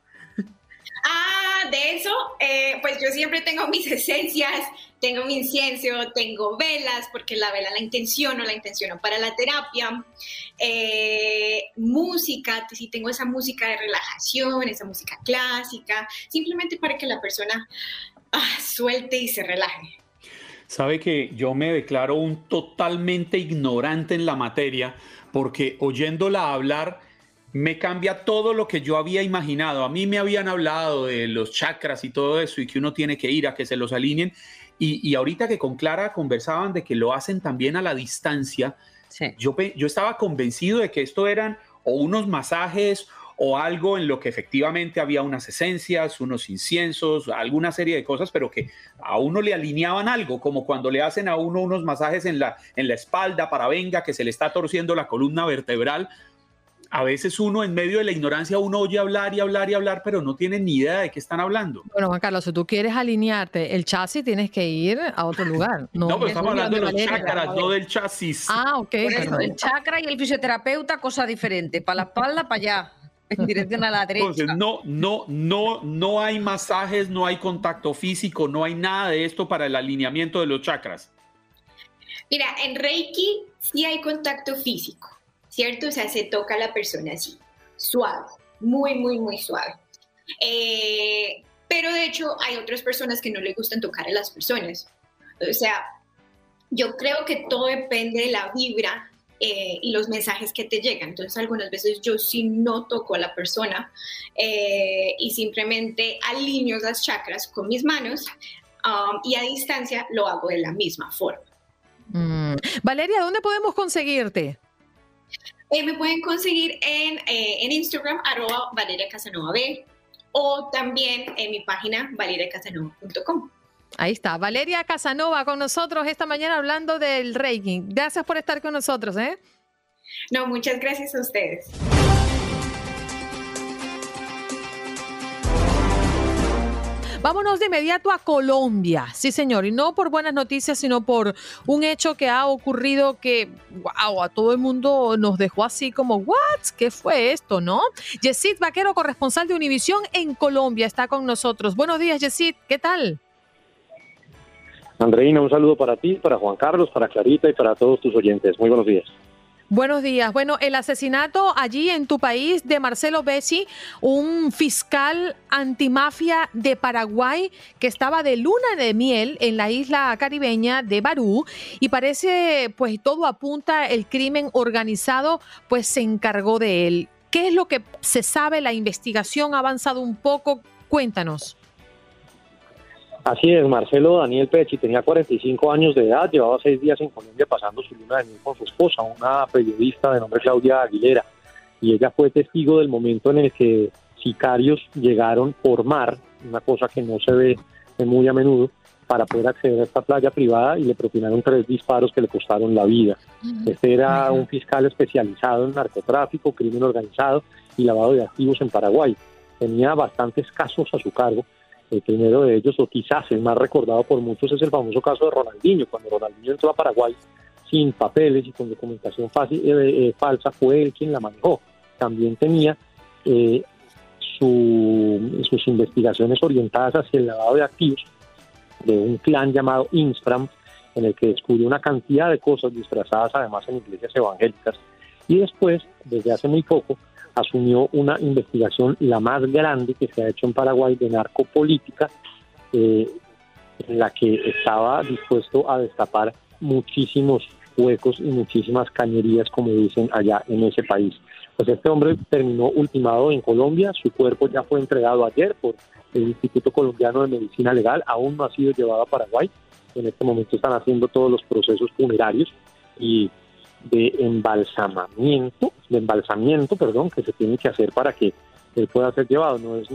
Speaker 10: De eso, eh, pues yo siempre tengo mis esencias, tengo mi incienso, tengo velas, porque la vela la intenciono, la intenciono para la terapia. Eh, música, si tengo esa música de relajación, esa música clásica, simplemente para que la persona ah, suelte y se relaje.
Speaker 4: Sabe que yo me declaro un totalmente ignorante en la materia, porque oyéndola hablar me cambia todo lo que yo había imaginado. A mí me habían hablado de los chakras y todo eso y que uno tiene que ir a que se los alineen. Y, ahorita que con Clara conversaban de que lo hacen también a la distancia, yo, yo estaba convencido de que esto eran o unos masajes o algo en lo que efectivamente había unas esencias, unos inciensos, alguna serie de cosas, pero que a uno le alineaban algo, como cuando le hacen a uno unos masajes en la, en la espalda para venga, que se le está torciendo la columna vertebral. A veces uno en medio de la ignorancia, uno oye hablar y hablar y hablar, pero no tiene ni idea de qué están hablando.
Speaker 1: Bueno, Juan Carlos, si tú quieres alinearte el chasis, tienes que ir a otro lugar. No,
Speaker 4: No, pero estamos
Speaker 1: es
Speaker 4: hablando de los
Speaker 1: Valeria.
Speaker 4: chakras, no del chasis.
Speaker 1: Ah, ok.
Speaker 7: Por eso,
Speaker 1: perdón.
Speaker 7: el chakra y el fisioterapeuta, cosa diferente. Para la espalda, para allá, en dirección a la derecha.
Speaker 4: Entonces, no, no, no, no hay masajes, no hay contacto físico, no hay nada de esto para el alineamiento de los chakras.
Speaker 10: Mira, en Reiki sí hay contacto físico, ¿cierto? O sea, se toca a la persona así, suave, muy, muy, muy suave. Eh, pero de hecho hay otras personas que no le gustan tocar a las personas. O sea, yo creo que todo depende de la vibra eh, y los mensajes que te llegan. Entonces, algunas veces yo sí no toco a la persona eh, y simplemente alineo las chakras con mis manos um, y a distancia lo hago de la misma forma.
Speaker 1: Mm. Valeria, ¿dónde podemos conseguirte?
Speaker 10: Eh, me pueden conseguir en, eh, en Instagram, arroba Valeria Casanova B, o también en mi página valeriacasanova.com.
Speaker 1: Ahí está, Valeria Casanova con nosotros esta mañana hablando del Reiki. Gracias por estar con nosotros, ¿eh?
Speaker 10: No, muchas gracias a ustedes.
Speaker 1: Vámonos de inmediato a Colombia, sí señor, y no por buenas noticias, sino por un hecho que ha ocurrido que, wow, a todo el mundo nos dejó así como, ¿what? ¿Qué fue esto, no? Yesid Vaquero, corresponsal de Univisión en Colombia, está con nosotros. Buenos días, Yesid, ¿qué tal?
Speaker 11: Andreina, un saludo para ti, para Juan Carlos, para Clarita y para todos tus oyentes. Muy buenos días.
Speaker 1: Buenos días. Bueno, el asesinato allí en tu país de Marcelo Bessi, un fiscal antimafia de Paraguay que estaba de luna de miel en la isla caribeña de Barú y parece, pues todo apunta, el crimen organizado pues se encargó de él. ¿Qué es lo que se sabe? La investigación ha avanzado un poco. Cuéntanos.
Speaker 11: Así es, Marcelo Daniel Pecci tenía 45 años de edad, llevaba seis días en Colombia pasando su luna de miel con su esposa, una periodista de nombre Claudia Aguilera, y ella fue testigo del momento en el que sicarios llegaron por mar, una cosa que no se ve muy a menudo, para poder acceder a esta playa privada y le propinaron tres disparos que le costaron la vida. Este era un fiscal especializado en narcotráfico, crimen organizado y lavado de activos en Paraguay. Tenía bastantes casos a su cargo. El primero de ellos, o quizás el más recordado por muchos, es el famoso caso de Ronaldinho. Cuando Ronaldinho entró a Paraguay sin papeles y con documentación fácil, eh, eh, falsa, fue él quien la manejó. También tenía eh, su- sus investigaciones orientadas hacia el lavado de activos de un clan llamado Instram, en el que descubrió una cantidad de cosas disfrazadas además en iglesias evangélicas. Y después, desde hace muy poco, asumió una investigación, la más grande que se ha hecho en Paraguay, de narcopolítica, eh, en la que estaba dispuesto a destapar muchísimos huecos y muchísimas cañerías, como dicen allá en ese país. Pues este hombre terminó ultimado en Colombia, su cuerpo ya fue entregado ayer por el Instituto Colombiano de Medicina Legal, aún no ha sido llevado a Paraguay, en este momento están haciendo todos los procesos funerarios y de embalsamamiento, de embalsamiento, perdón, que se tiene que hacer para que él pueda ser llevado. No es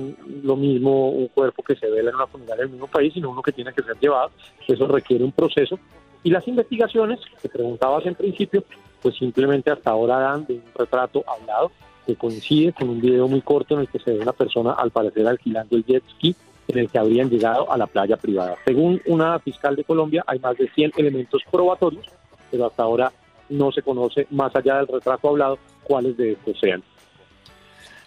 Speaker 11: lo mismo un cuerpo que se vela en una funeraria del mismo país, sino uno que tiene que ser llevado. Eso requiere un proceso. Y las investigaciones que preguntabas en principio, pues simplemente hasta ahora dan de un retrato hablado que coincide con un video muy corto en el que se ve una persona al parecer alquilando el jet ski en el que habrían llegado a la playa privada. Según una fiscal de Colombia, hay más de 100 elementos probatorios, pero hasta ahora no se conoce, más allá del retrato hablado, cuáles de estos sean.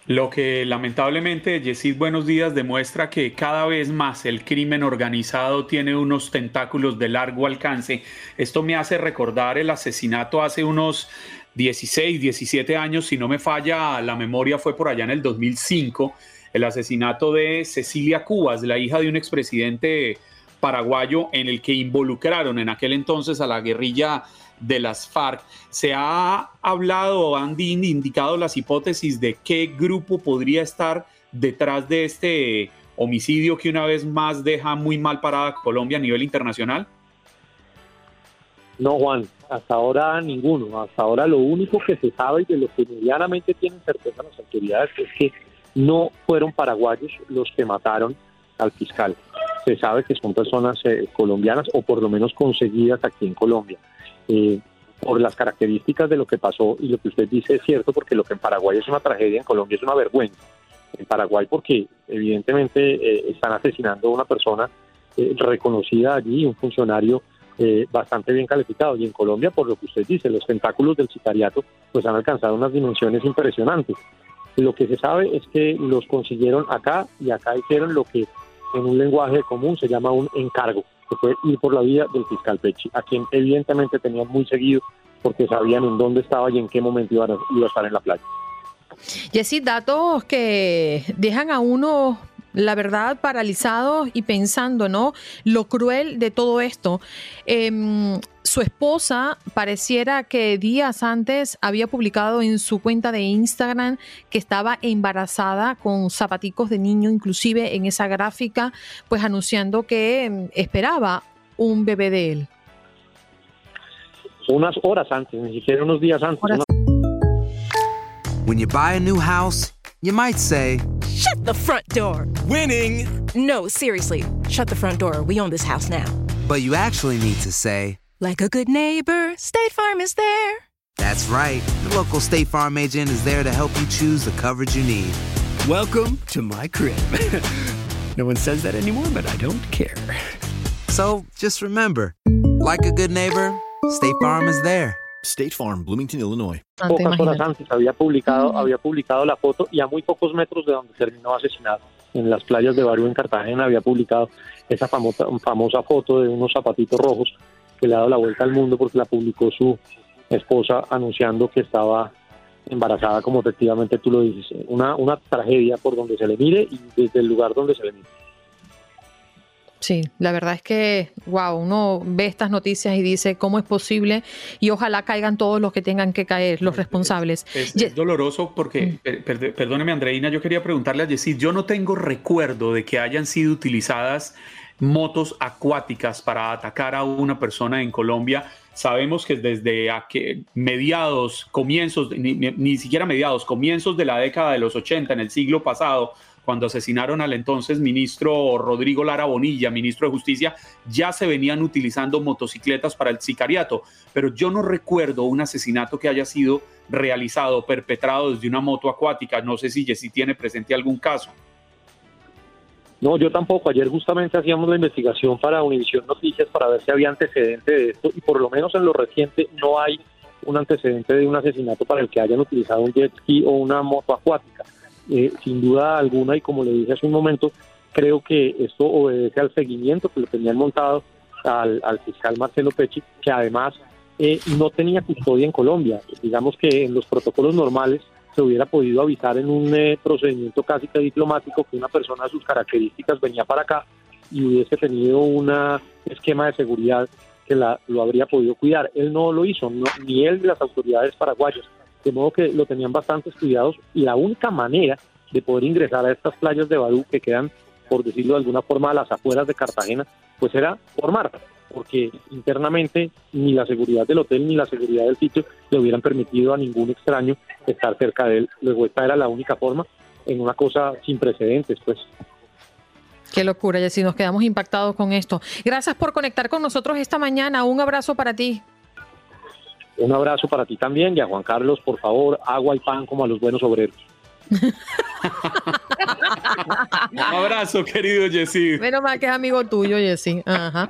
Speaker 4: Lo que lamentablemente, Yesid Buenos Días demuestra que cada vez más el crimen organizado tiene unos tentáculos de largo alcance. Esto me hace recordar el asesinato hace unos 16, 17 años, si no me falla la memoria, fue por allá en el 2005, el asesinato de Cecilia Cubas, la hija de un expresidente paraguayo en el que involucraron en aquel entonces a la guerrilla de las FARC. Se ha hablado, han di- indicado las hipótesis de qué grupo podría estar detrás de este homicidio que una vez más deja muy mal parada a Colombia a nivel internacional.
Speaker 11: No, Juan, hasta ahora ninguno. Hasta ahora lo único que se sabe y de lo que medianamente tienen certeza las autoridades es que no fueron paraguayos los que mataron al fiscal. Se sabe que son personas eh, colombianas o por lo menos conseguidas aquí en Colombia. Eh, por las características de lo que pasó y lo que usted dice es cierto, porque lo que en Paraguay es una tragedia, en Colombia es una vergüenza. En Paraguay porque evidentemente eh, están asesinando a una persona eh, reconocida allí, un funcionario eh, bastante bien calificado. Y en Colombia, por lo que usted dice, los tentáculos del sicariato pues han alcanzado unas dimensiones impresionantes. Lo que se sabe es que los consiguieron acá y acá hicieron lo que en un lenguaje común se llama un encargo, que fue ir por la vía del fiscal Pechi, a quien evidentemente tenían muy seguido porque sabían en dónde estaba y en qué momento iba a, iba a estar en la playa.
Speaker 1: Jessy, datos que dejan a uno la verdad, paralizado y pensando, ¿no? Lo cruel de todo esto. Em, su esposa pareciera que días antes había publicado en su cuenta de Instagram que estaba embarazada con zapaticos de niño, inclusive en esa gráfica, pues anunciando que em, esperaba un bebé de él.
Speaker 11: Unas horas antes, ni siquiera unos días antes. Una...
Speaker 12: When you buy a new house, you might say,
Speaker 13: Shut the front door.
Speaker 9: Winning.
Speaker 13: No, seriously. Shut the front door. We own this house now.
Speaker 12: But you actually need to say,
Speaker 13: Like a good neighbor, State Farm is there.
Speaker 12: That's right. The local State Farm agent is there to help you choose the coverage you need.
Speaker 14: Welcome to my crib. no one says that anymore, but I don't care.
Speaker 12: So just remember, like a good neighbor, State Farm is there.
Speaker 15: State Farm, Bloomington, Illinois.
Speaker 11: Pocas horas antes había publicado, había publicado la foto y a muy pocos metros de donde terminó asesinado, en las playas de Barú en Cartagena, había publicado esa famosa, famosa foto de unos zapatitos rojos que le ha dado la vuelta al mundo porque la publicó su esposa anunciando que estaba embarazada, como efectivamente tú lo dices. Una, una tragedia por donde se le mire y desde el lugar donde se le mire.
Speaker 1: Sí, la verdad es que, wow, uno ve estas noticias y dice cómo es posible y ojalá caigan todos los que tengan que caer, los responsables.
Speaker 4: Es, es doloroso porque, per, per, perdóneme Andreina, yo quería preguntarle a Yesid, yo no tengo recuerdo de que hayan sido utilizadas motos acuáticas para atacar a una persona en Colombia. Sabemos que desde mediados, comienzos, ni, ni siquiera mediados, comienzos de la década de los 80, en el siglo pasado, cuando asesinaron al entonces ministro Rodrigo Lara Bonilla, ministro de Justicia, ya se venían utilizando motocicletas para el sicariato, pero yo no recuerdo un asesinato que haya sido realizado, perpetrado desde una moto acuática. No sé si Jessy tiene presente algún caso.
Speaker 11: No, yo tampoco. Ayer justamente hacíamos la investigación para Univisión Noticias para ver si había antecedente de esto y por lo menos en lo reciente no hay un antecedente de un asesinato para el que hayan utilizado un jet ski o una moto acuática. Eh, sin duda alguna, y como le dije hace un momento, creo que esto obedece al seguimiento que le tenían montado al, al fiscal Marcelo Pecci, que además eh, no tenía custodia en Colombia. Digamos que en los protocolos normales se hubiera podido avisar en un eh, procedimiento casi que diplomático que una persona de sus características venía para acá y hubiese tenido un esquema de seguridad que la, lo habría podido cuidar. Él no lo hizo, no, ni él ni las autoridades paraguayas de modo que lo tenían bastante estudiados y la única manera de poder ingresar a estas playas de Badú que quedan, por decirlo de alguna forma, a las afueras de Cartagena, pues era por mar, porque internamente ni la seguridad del hotel ni la seguridad del sitio le hubieran permitido a ningún extraño estar cerca de él. Luego esta era la única forma en una cosa sin precedentes, pues.
Speaker 1: Qué locura, Jessy, nos quedamos impactados con esto. Gracias por conectar con nosotros esta mañana. Un abrazo para ti.
Speaker 11: Un abrazo para ti también y a Juan Carlos, por favor, agua y pan como a los buenos obreros.
Speaker 4: Un abrazo, querido Jessy.
Speaker 1: Menos mal que es amigo tuyo, Jessy. Ajá.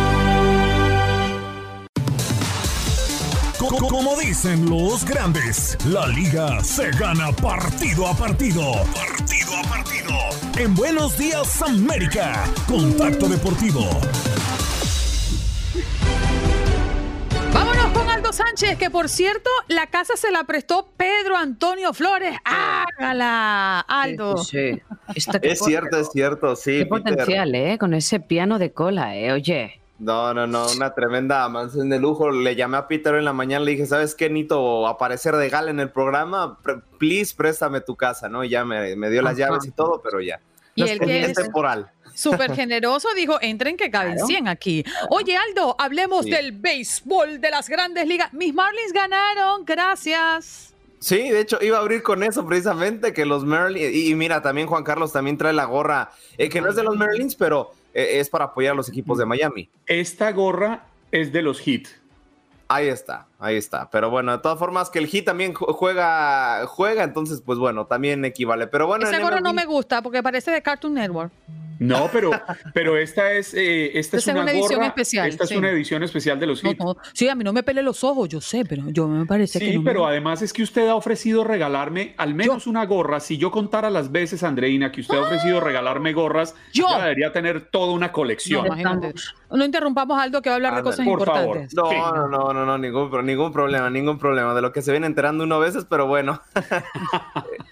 Speaker 2: Como dicen los grandes, la liga se gana partido a partido. Partido a partido. En Buenos Días América, Contacto Deportivo.
Speaker 1: Vámonos con Aldo
Speaker 3: Sánchez, que por cierto, la casa se la prestó Pedro Antonio Flores. Hágala, Aldo.
Speaker 16: Sí,
Speaker 7: Este
Speaker 16: es cierto, es cierto, sí.
Speaker 7: Qué
Speaker 16: Peter.
Speaker 7: potencial, ¿eh? Con ese piano de cola, ¿eh? Oye.
Speaker 16: No, no, no, una tremenda mansión de lujo. Le llamé a Peter en la mañana, le dije, ¿sabes qué? Nito aparecer de gala en el programa. Pre- Please, préstame tu casa, ¿no? Y ya me, me dio las
Speaker 3: Ajá.
Speaker 16: llaves y todo, pero ya.
Speaker 3: Y
Speaker 16: es-
Speaker 3: que
Speaker 16: es temporal.
Speaker 3: Súper generoso, dijo, entren que caben
Speaker 16: Claro.
Speaker 3: 100 aquí. Oye, Aldo, hablemos
Speaker 16: Sí.
Speaker 3: del béisbol de las grandes ligas. Mis Marlins ganaron, gracias.
Speaker 16: Sí, de hecho, iba a abrir con eso precisamente, que los Merlins, y, y mira, también Juan Carlos también trae la gorra, eh, que no es de los Merlins, pero es para apoyar a los equipos de Miami.
Speaker 4: Esta gorra es de los Heat.
Speaker 16: Ahí está, ahí está. Pero bueno, de todas formas, que el Heat también ju- juega, juega, entonces, pues bueno, también equivale. Pero bueno,
Speaker 3: Esa gorra no me gusta porque parece de Cartoon Network.
Speaker 4: No, pero, pero esta es, eh, esta es una,
Speaker 3: una edición
Speaker 4: gorra-
Speaker 3: especial,
Speaker 4: Esta
Speaker 3: sí.
Speaker 4: es una edición especial de los.
Speaker 3: No, sí, a mí no me pele los ojos, yo sé, pero yo me parece que
Speaker 4: Sí,
Speaker 3: no me-
Speaker 4: pero además es que usted ha ofrecido regalarme al menos una gorra. Si yo contara las veces, Andreina, que usted ha ofrecido regalarme gorras,
Speaker 3: Yo.
Speaker 4: ya debería tener toda una colección.
Speaker 3: No, imagínate. No interrumpamos a Aldo que va a hablar de cosas
Speaker 4: Por favor.
Speaker 3: importantes.
Speaker 16: No, no, no, no, no, ningún, pro- ningún problema, ningún problema. De lo que se viene enterando uno a veces, pero bueno.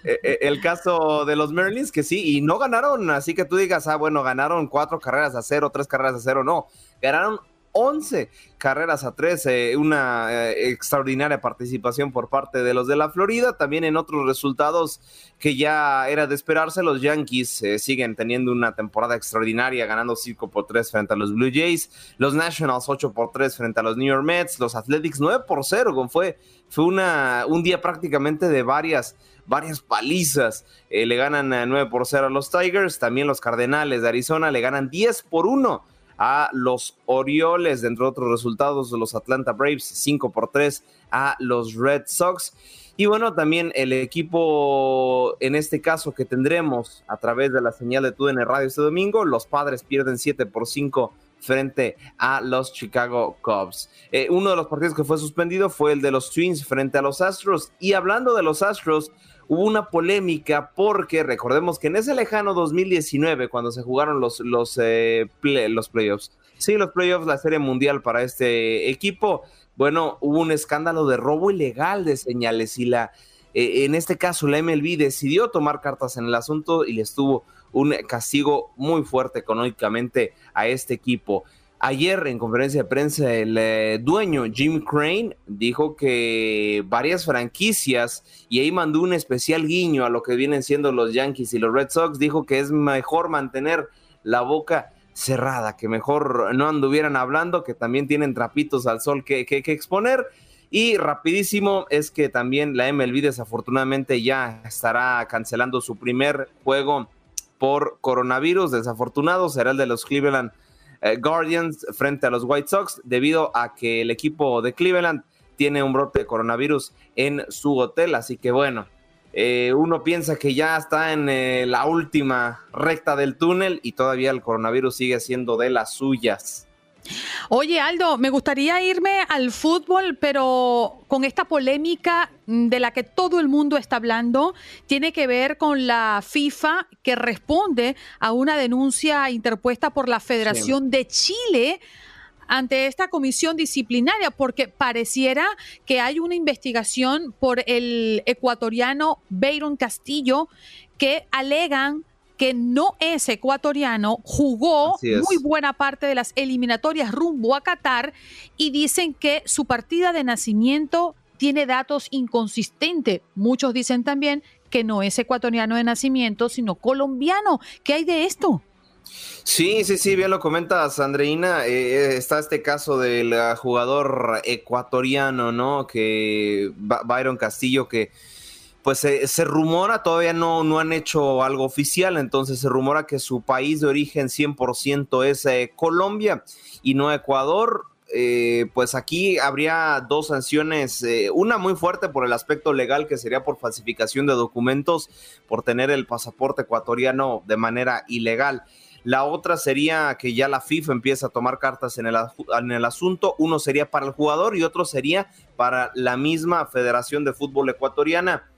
Speaker 16: Eh, eh, El caso de los Merlins, que sí, y no ganaron, así que tú digas, ah, bueno, ganaron cuatro carreras a cero, tres carreras a cero, no. Ganaron 11 carreras a tres, eh, una eh, extraordinaria participación por parte de los de la Florida. También en otros resultados que ya era de esperarse, los Yankees eh, siguen teniendo una temporada extraordinaria, ganando 5 por 3 frente a los Blue Jays, los Nationals 8 por 3 frente a los New York Mets, los Athletics 9 por 0, con- fue, fue una, un día prácticamente de varias varias palizas. Le ganan eh, 9 por 0 a los Tigers. También los Cardenales de Arizona le ganan 10 por 1 a los Orioles. Dentro de otros resultados, los Atlanta Braves 5 por 3 a los Red Sox. Y bueno, también el equipo, en este caso que tendremos a través de la señal de TUDN Radio este domingo, los padres pierden 7 por 5 frente a los Chicago Cubs. Eh, uno de los partidos que fue suspendido fue el de los Twins frente a los Astros. Y hablando de los Astros, hubo una polémica porque recordemos que en ese lejano 2019, cuando se jugaron los, los, eh, los playoffs, sí, los playoffs, la serie mundial para este equipo, bueno, hubo un escándalo de robo ilegal de señales y la, eh, en este caso la MLB decidió tomar cartas en el asunto y les tuvo un castigo muy fuerte económicamente a este equipo. Ayer en conferencia de prensa el eh, dueño Jim Crane dijo que varias franquicias y ahí mandó un especial guiño a lo que vienen siendo los Yankees y los Red Sox, dijo que es mejor mantener la boca cerrada, que mejor no anduvieran hablando, que también tienen trapitos al sol que, que, que exponer. Y rapidísimo es que también la MLB desafortunadamente ya estará cancelando su primer juego por coronavirus. Desafortunado será el de los Cleveland eh, Guardians frente a los White Sox debido a que el equipo de Cleveland tiene un brote de coronavirus en su hotel. Así que bueno, eh, uno piensa que ya está en eh, la última recta del túnel y todavía el coronavirus sigue siendo de las suyas.
Speaker 3: Oye, Aldo, me gustaría irme al fútbol, pero con esta polémica mm, de la que todo el mundo está hablando, tiene que ver con la FIFA que responde a una denuncia interpuesta por la Federación de Chile ante esta comisión disciplinaria, porque pareciera que hay una investigación por el ecuatoriano Bayron Castillo que alegan que no es ecuatoriano, jugó muy buena parte de las eliminatorias rumbo a Qatar y dicen que su partida de nacimiento tiene datos inconsistentes. Muchos dicen también que no es ecuatoriano de nacimiento, sino colombiano. ¿Qué hay de esto?
Speaker 16: Sí, sí, sí, bien lo comentas, Andreina. Eh, está este caso del ah, jugador ecuatoriano, ¿no? Que Byron Castillo, que pues se- rumora, todavía no, no han hecho algo oficial, entonces se rumora que su país de origen 100% es eh, Colombia y no Ecuador. Eh, pues aquí habría dos sanciones, eh, una muy fuerte por el aspecto legal que sería por falsificación de documentos, por tener el pasaporte ecuatoriano de manera ilegal. La otra sería que ya la FIFA empieza a tomar cartas en el, en el asunto. Uno sería para el jugador y otro sería para la misma Federación de Fútbol Ecuatoriana.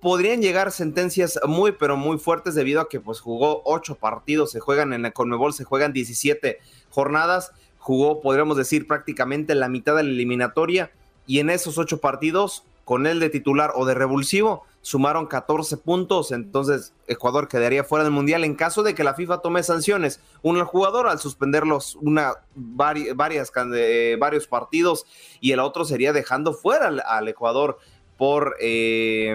Speaker 16: Podrían llegar sentencias muy, pero muy fuertes debido a que pues jugó ocho partidos, se juegan en la Conmebol, se juegan 17 jornadas, jugó, podríamos decir, prácticamente la mitad de la eliminatoria y en esos ocho partidos, con él de titular o de revulsivo, sumaron 14 puntos, entonces Ecuador quedaría fuera del Mundial en caso de que la FIFA tome sanciones. Uno al jugador al suspenderlos una, varias, eh, varios partidos y el otro sería dejando fuera al, Ecuador por eh,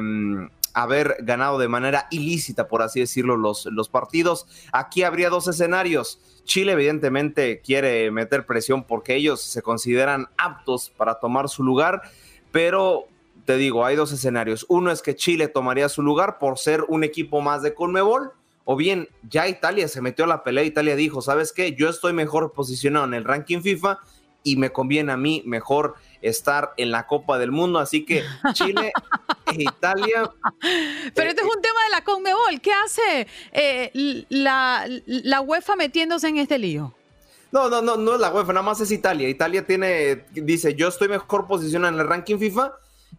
Speaker 16: haber ganado de manera ilícita, por así decirlo, los, los partidos. Aquí habría dos escenarios. Chile evidentemente quiere meter presión porque ellos se consideran aptos para tomar su lugar, pero te digo, hay dos escenarios. Uno es que Chile tomaría su lugar por ser un equipo más de Conmebol, o bien ya Italia se metió a la pelea. Italia dijo, ¿sabes qué? Yo estoy mejor posicionado en el ranking FIFA y me conviene a mí mejor estar en la Copa del Mundo. Así que Chile e Italia.
Speaker 1: Pero este es un tema de la Conmebol. ¿Qué hace eh, la, la UEFA metiéndose en este lío?
Speaker 16: No, no, no, no es la UEFA, nada más es Italia. Italia tiene, dice, yo estoy mejor posicionado en el ranking FIFA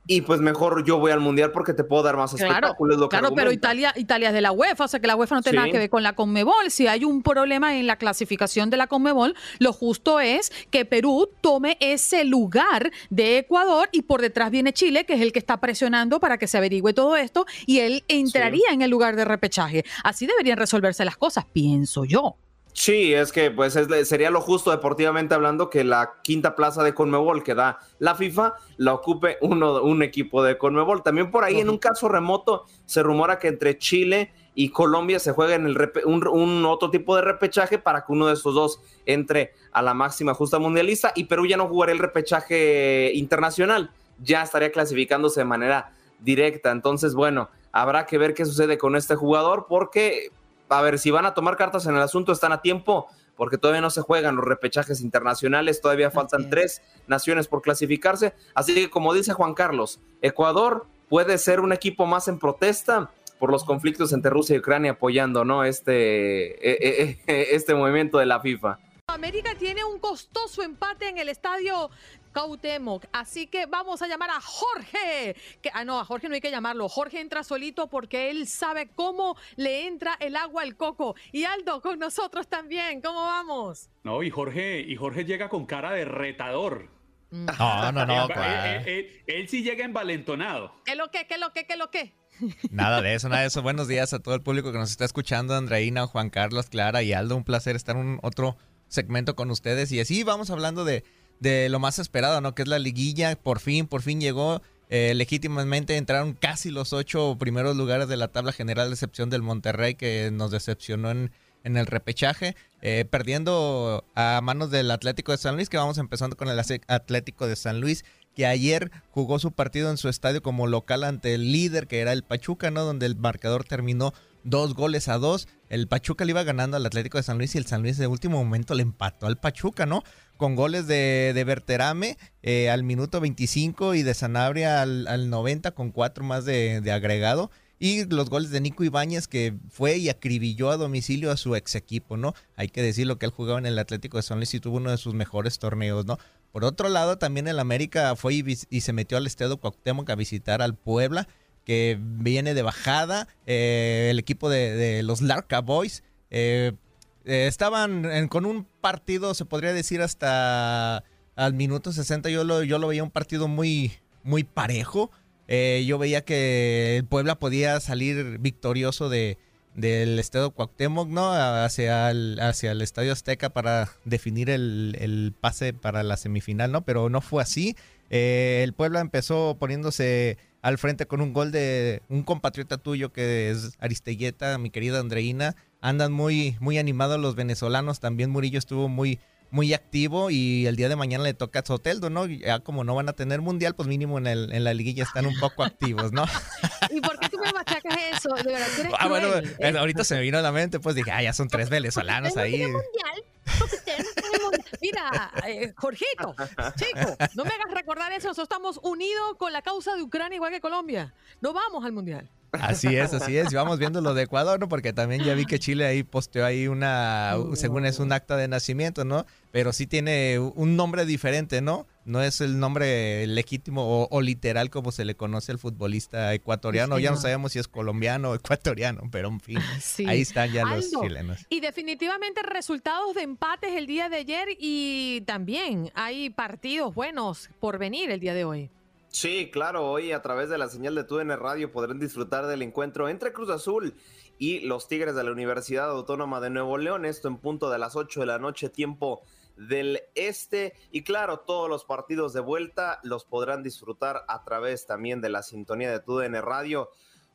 Speaker 16: y pues mejor yo voy al mundial porque te puedo dar más espectáculos.
Speaker 1: claro, pero Italia, Italia es de la UEFA, o sea que la UEFA no tiene nada que ver con la Conmebol. Si hay un problema en la clasificación de la Conmebol, lo justo es que Perú tome ese lugar de Ecuador y por detrás viene Chile, que es el que está presionando para que se averigüe todo esto y él entraría en el lugar de repechaje. Así deberían resolverse las cosas, pienso yo.
Speaker 16: Sí, es que pues sería lo justo deportivamente hablando que la quinta plaza de Conmebol que da la FIFA la ocupe uno, un equipo de Conmebol. También por ahí en un caso remoto se rumora que entre Chile y Colombia se juega en el un, otro tipo de repechaje para que uno de estos dos entre a la máxima justa mundialista y Perú ya no jugaría el repechaje internacional, ya estaría clasificándose de manera directa. Entonces, bueno, habrá que ver qué sucede con este jugador porque a ver, si van a tomar cartas en el asunto, están a tiempo, porque todavía no se juegan los repechajes internacionales, todavía faltan tres naciones por clasificarse. Así que, como dice Juan Carlos, Ecuador puede ser un equipo más en protesta por los conflictos entre Rusia y Ucrania apoyando ¿no? este, e, e, e, este movimiento de la FIFA.
Speaker 1: América tiene un costoso empate en el estadio Cautemoc. Así que vamos a llamar a Jorge. Que, ah, no, a Jorge no hay que llamarlo. Jorge entra solito porque él sabe cómo le entra el agua al coco. Y Aldo con nosotros también. ¿Cómo vamos?
Speaker 4: No, y Jorge, y Jorge llega con cara de retador.
Speaker 17: Mm. No, no, no.
Speaker 4: Él, sí llega envalentonado.
Speaker 1: ¿Qué lo que, qué lo que, qué lo que?
Speaker 17: Nada de eso, nada de eso. Buenos días a todo el público que nos está escuchando, Andreina, Juan Carlos, Clara y Aldo. Un placer estar en un otro segmento con ustedes. Y así vamos hablando de, de lo más esperado, ¿no? Que es la liguilla. Por fin, por fin llegó. Eh, legítimamente entraron casi los ocho primeros lugares de la tabla general, de excepción del Monterrey, que nos decepcionó en, en el repechaje, eh, perdiendo a manos del Atlético de San Luis, que vamos empezando con el Atlético de San Luis, que ayer jugó su partido en su estadio como local ante el líder, que era el Pachuca, ¿no? Donde el marcador terminó dos goles a dos. El Pachuca le iba ganando al Atlético de San Luis y el San Luis de último momento le empató al Pachuca, ¿no? Con goles de, de Berterame eh, al minuto 25 y de Sanabria al, al 90 con cuatro más de, de, agregado. Y los goles de Nico Ibáñez que fue y acribilló a domicilio a su ex equipo, ¿no? Hay que decirlo que él jugaba en el Atlético de San Luis y tuvo uno de sus mejores torneos, ¿no? Por otro lado, también el América fue y, se metió al Estadio Cuauhtémoc a visitar al Puebla que viene de bajada. Eh, el equipo de, los Larca Boys eh, eh, estaban con un partido, se podría decir, hasta al minuto 60. Yo lo, yo lo veía un partido muy, muy parejo. yo veía que el Puebla podía salir victorioso de, del Estadio Cuauhtémoc, ¿no? Hacia el, hacia el Estadio Azteca para definir el, el pase para la semifinal, ¿no? Pero no fue así. el Puebla empezó poniéndose al frente con un gol de un compatriota tuyo que es Aristelleta, mi querida Andreina. Andan muy, muy animados los venezolanos. También Murillo estuvo muy, muy activo y el día de mañana le toca a Soteldo, ¿no? Ya como no van a tener mundial, pues mínimo en, el, en la liguilla están un poco activos, ¿no?
Speaker 1: ¿Y por qué tú me machacas eso? De verdad, eres
Speaker 17: ah, bueno, eh, ahorita se me vino a la mente, pues dije, ah, ya son tres venezolanos ahí.
Speaker 1: Mundial, Mira, eh, Jorgito, chico, no me hagas recordar eso. Nosotros estamos unidos con la causa de Ucrania igual que Colombia. No vamos al mundial.
Speaker 17: Así es, así es. Y vamos viendo lo de Ecuador, ¿no? Porque también ya vi que Chile ahí posteó ahí una, según es un acta de nacimiento, ¿no? Pero sí tiene un nombre diferente, ¿no? No es el nombre legítimo o, o literal como se le conoce al futbolista ecuatoriano.
Speaker 1: Sí,
Speaker 17: ya no sabemos si es colombiano o ecuatoriano, pero en fin.
Speaker 1: Sí.
Speaker 17: Ahí están ya los
Speaker 1: Aldo,
Speaker 17: chilenos.
Speaker 1: Y definitivamente resultados de empates el día de ayer y también hay partidos buenos por venir el día de hoy.
Speaker 16: Sí, claro, hoy a través de la señal de TUDN Radio podrán disfrutar del encuentro entre Cruz Azul y los Tigres de la Universidad Autónoma de Nuevo León, esto en punto de las 8 de la noche, tiempo del este. Y claro, todos los partidos de vuelta los podrán disfrutar a través también de la sintonía de TUDN Radio.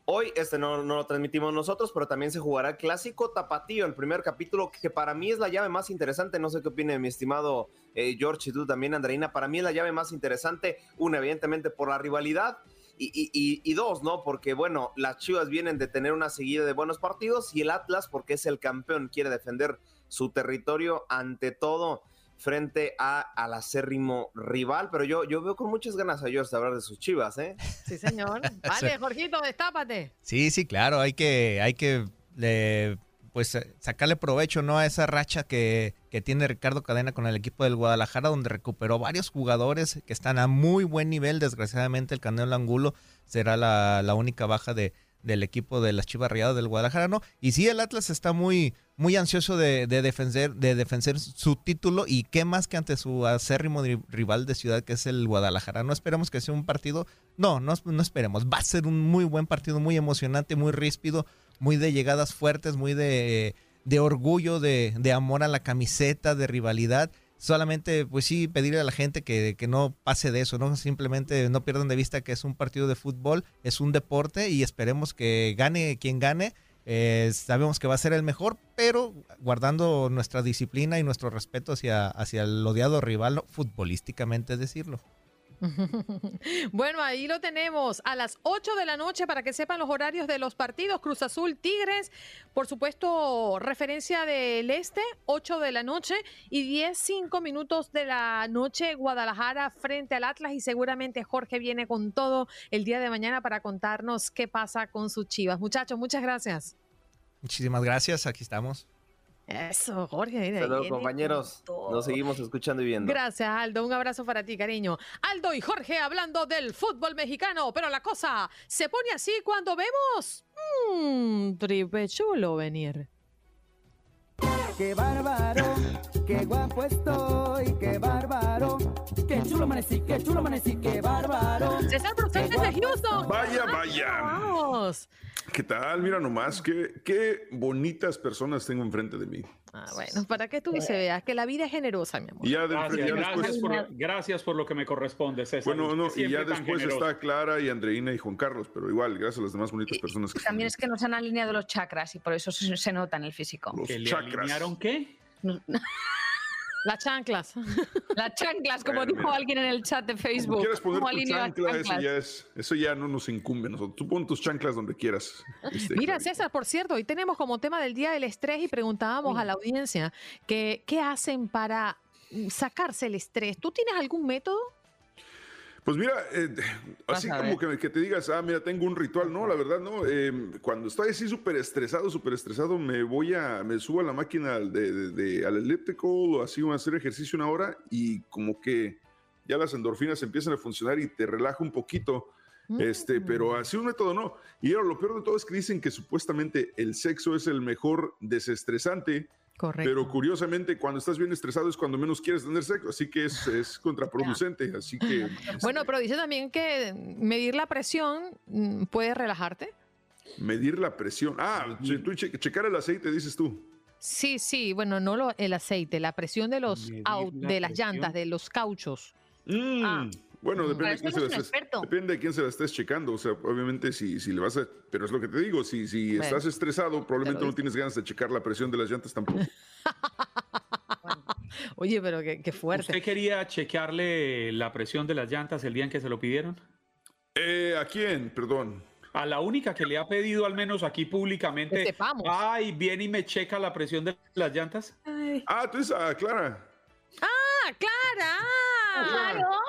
Speaker 16: Hoy este no, no lo transmitimos nosotros, pero también se jugará el clásico tapatío, el primer capítulo, que para mí es la llave más interesante. No sé qué opine mi estimado eh, George y tú también, Andreina. Para mí es la llave más interesante, una, evidentemente, por la rivalidad. Y, y- dos, ¿no? Porque, bueno, las Chivas vienen de tener una seguida de buenos partidos y el Atlas, porque es el campeón, quiere defender su territorio ante todo frente a, al acérrimo rival. Pero yo, yo veo con muchas ganas a George de hablar de sus Chivas, ¿eh?
Speaker 1: Sí, señor. Vale, Jorgito, destápate.
Speaker 17: Sí, sí, claro, hay que, hay que eh, pues sacarle provecho ¿no? a esa racha que, que tiene Ricardo Cadena con el equipo del Guadalajara, donde recuperó varios jugadores que están a muy buen nivel. Desgraciadamente, el Canelo Angulo será la, la única baja de, del equipo de las Chivas Rayadas del Guadalajara, ¿no? Y sí, el Atlas está muy, muy ansioso de, de defender, de defender su título y qué más que ante su acérrimo ri- rival de ciudad que es el Guadalajara. No esperemos que sea un partido, no, no, no esperemos. Va a ser un muy buen partido, muy emocionante, muy ríspido, muy de llegadas fuertes, muy de, de orgullo, de, de amor a la camiseta, de rivalidad. Solamente, pues sí, pedirle a la gente que, que no pase de eso, ¿no? Simplemente no pierdan de vista que es un partido de fútbol, es un deporte y esperemos que gane quien gane. Eh, sabemos que va a ser el mejor, pero guardando nuestra disciplina y nuestro respeto hacia, hacia el odiado rival, futbolísticamente decirlo.
Speaker 1: Bueno, ahí lo tenemos a las 8 de la noche para que sepan los horarios de los partidos. Cruz Azul, Tigres, por supuesto, referencia del este, 8 de la noche y 10, 5 minutos de la noche, Guadalajara frente al Atlas y seguramente Jorge viene con todo el día de mañana para contarnos qué pasa con sus chivas. Muchachos, muchas gracias.
Speaker 17: Muchísimas gracias, aquí estamos.
Speaker 1: Eso, Jorge. mira,
Speaker 16: Hasta luego,
Speaker 1: viene
Speaker 16: compañeros. Nos seguimos escuchando y viendo.
Speaker 1: Gracias, Aldo. Un abrazo para ti, cariño. Aldo y Jorge hablando del fútbol mexicano, pero la cosa se pone así cuando vemos. Mmm, tripe chulo venir.
Speaker 18: Qué bárbaro, qué guapo estoy, qué bárbaro. Qué chulo amanecí, qué chulo amanecí, qué bárbaro.
Speaker 1: César Brutal desde Houston.
Speaker 19: Vaya, vaya.
Speaker 1: Vamos.
Speaker 19: ¿Qué tal? Mira nomás, qué, qué bonitas personas tengo enfrente de mí.
Speaker 1: Ah, bueno, para que tú y se veas que la vida es generosa, mi amor.
Speaker 19: Y ya, de-
Speaker 4: Gracias,
Speaker 19: ya
Speaker 4: gracias,
Speaker 19: después,
Speaker 4: por, gracias por lo que me corresponde, César.
Speaker 19: bueno, no, y ya después está Clara y Andreina y Juan Carlos, pero igual, gracias a las demás bonitas personas que
Speaker 7: También es que nos han alineado los chakras y por eso se, se nota en el físico.
Speaker 19: Los
Speaker 4: ¿Que le
Speaker 19: chakras.
Speaker 4: alinearon qué?
Speaker 1: Las chanclas.
Speaker 7: Las chanclas, como
Speaker 19: Bueno,
Speaker 7: dijo
Speaker 19: mira.
Speaker 7: alguien en el chat de Facebook.
Speaker 19: Como quieras poner
Speaker 7: ¿Cómo
Speaker 19: tu chancla, eso
Speaker 7: chanclas?
Speaker 19: ya, es, eso ya no nos incumbe a nosotros. Tú pon tus chanclas donde quieras. este,
Speaker 1: Mira, César, por cierto, hoy tenemos como tema del día el estrés y preguntábamos a la audiencia que qué hacen para sacarse el estrés. ¿Tú tienes algún método?
Speaker 19: Pues mira, eh, así como que, que te digas, ah, mira, tengo un ritual. No, la verdad, no. Eh, cuando estoy así súper estresado, súper estresado, me voy a, me subo a la máquina de, de- de- al elliptical o así, voy a hacer ejercicio una hora y como que ya las endorfinas empiezan a funcionar y te relaja un poquito. Este, pero así un método no. Y ahora, lo peor de todo es que dicen que supuestamente el sexo es el mejor desestresante.
Speaker 1: Correcto.
Speaker 19: Pero curiosamente, cuando estás bien estresado es cuando menos quieres tener sexo, así que es, es contraproducente. Así que
Speaker 1: Bueno, pero dice también que medir la presión mm, puede relajarte.
Speaker 19: Medir la presión. Ah, che- tú che- checar el aceite, dices tú.
Speaker 1: Sí, sí, bueno, no lo, el aceite, la presión de los
Speaker 19: la
Speaker 1: de las
Speaker 19: presión.
Speaker 1: llantas, de los cauchos.
Speaker 19: Mm, Bueno, depende
Speaker 1: Pero
Speaker 19: de, quién se la
Speaker 1: es
Speaker 19: estés,
Speaker 1: experto.
Speaker 19: depende de quién se la estés checando. O sea, obviamente, si, si le vas a. Pero es lo que te digo: si, si
Speaker 1: Bueno,
Speaker 19: estás estresado, probablemente no tienes ganas de checar la presión de las llantas tampoco.
Speaker 1: Oye, pero qué, qué fuerte.
Speaker 4: ¿Usted quería chequearle la presión de las llantas el día en que se lo pidieron?
Speaker 19: Eh, ¿A quién? Perdón.
Speaker 4: A la única que le ha pedido, al menos aquí públicamente.
Speaker 1: Que sepamos.
Speaker 4: Ay, viene y me checa la presión de las llantas.
Speaker 19: Ah, tú dices a Clara.
Speaker 1: ¡Ah, Clara!
Speaker 19: Claro.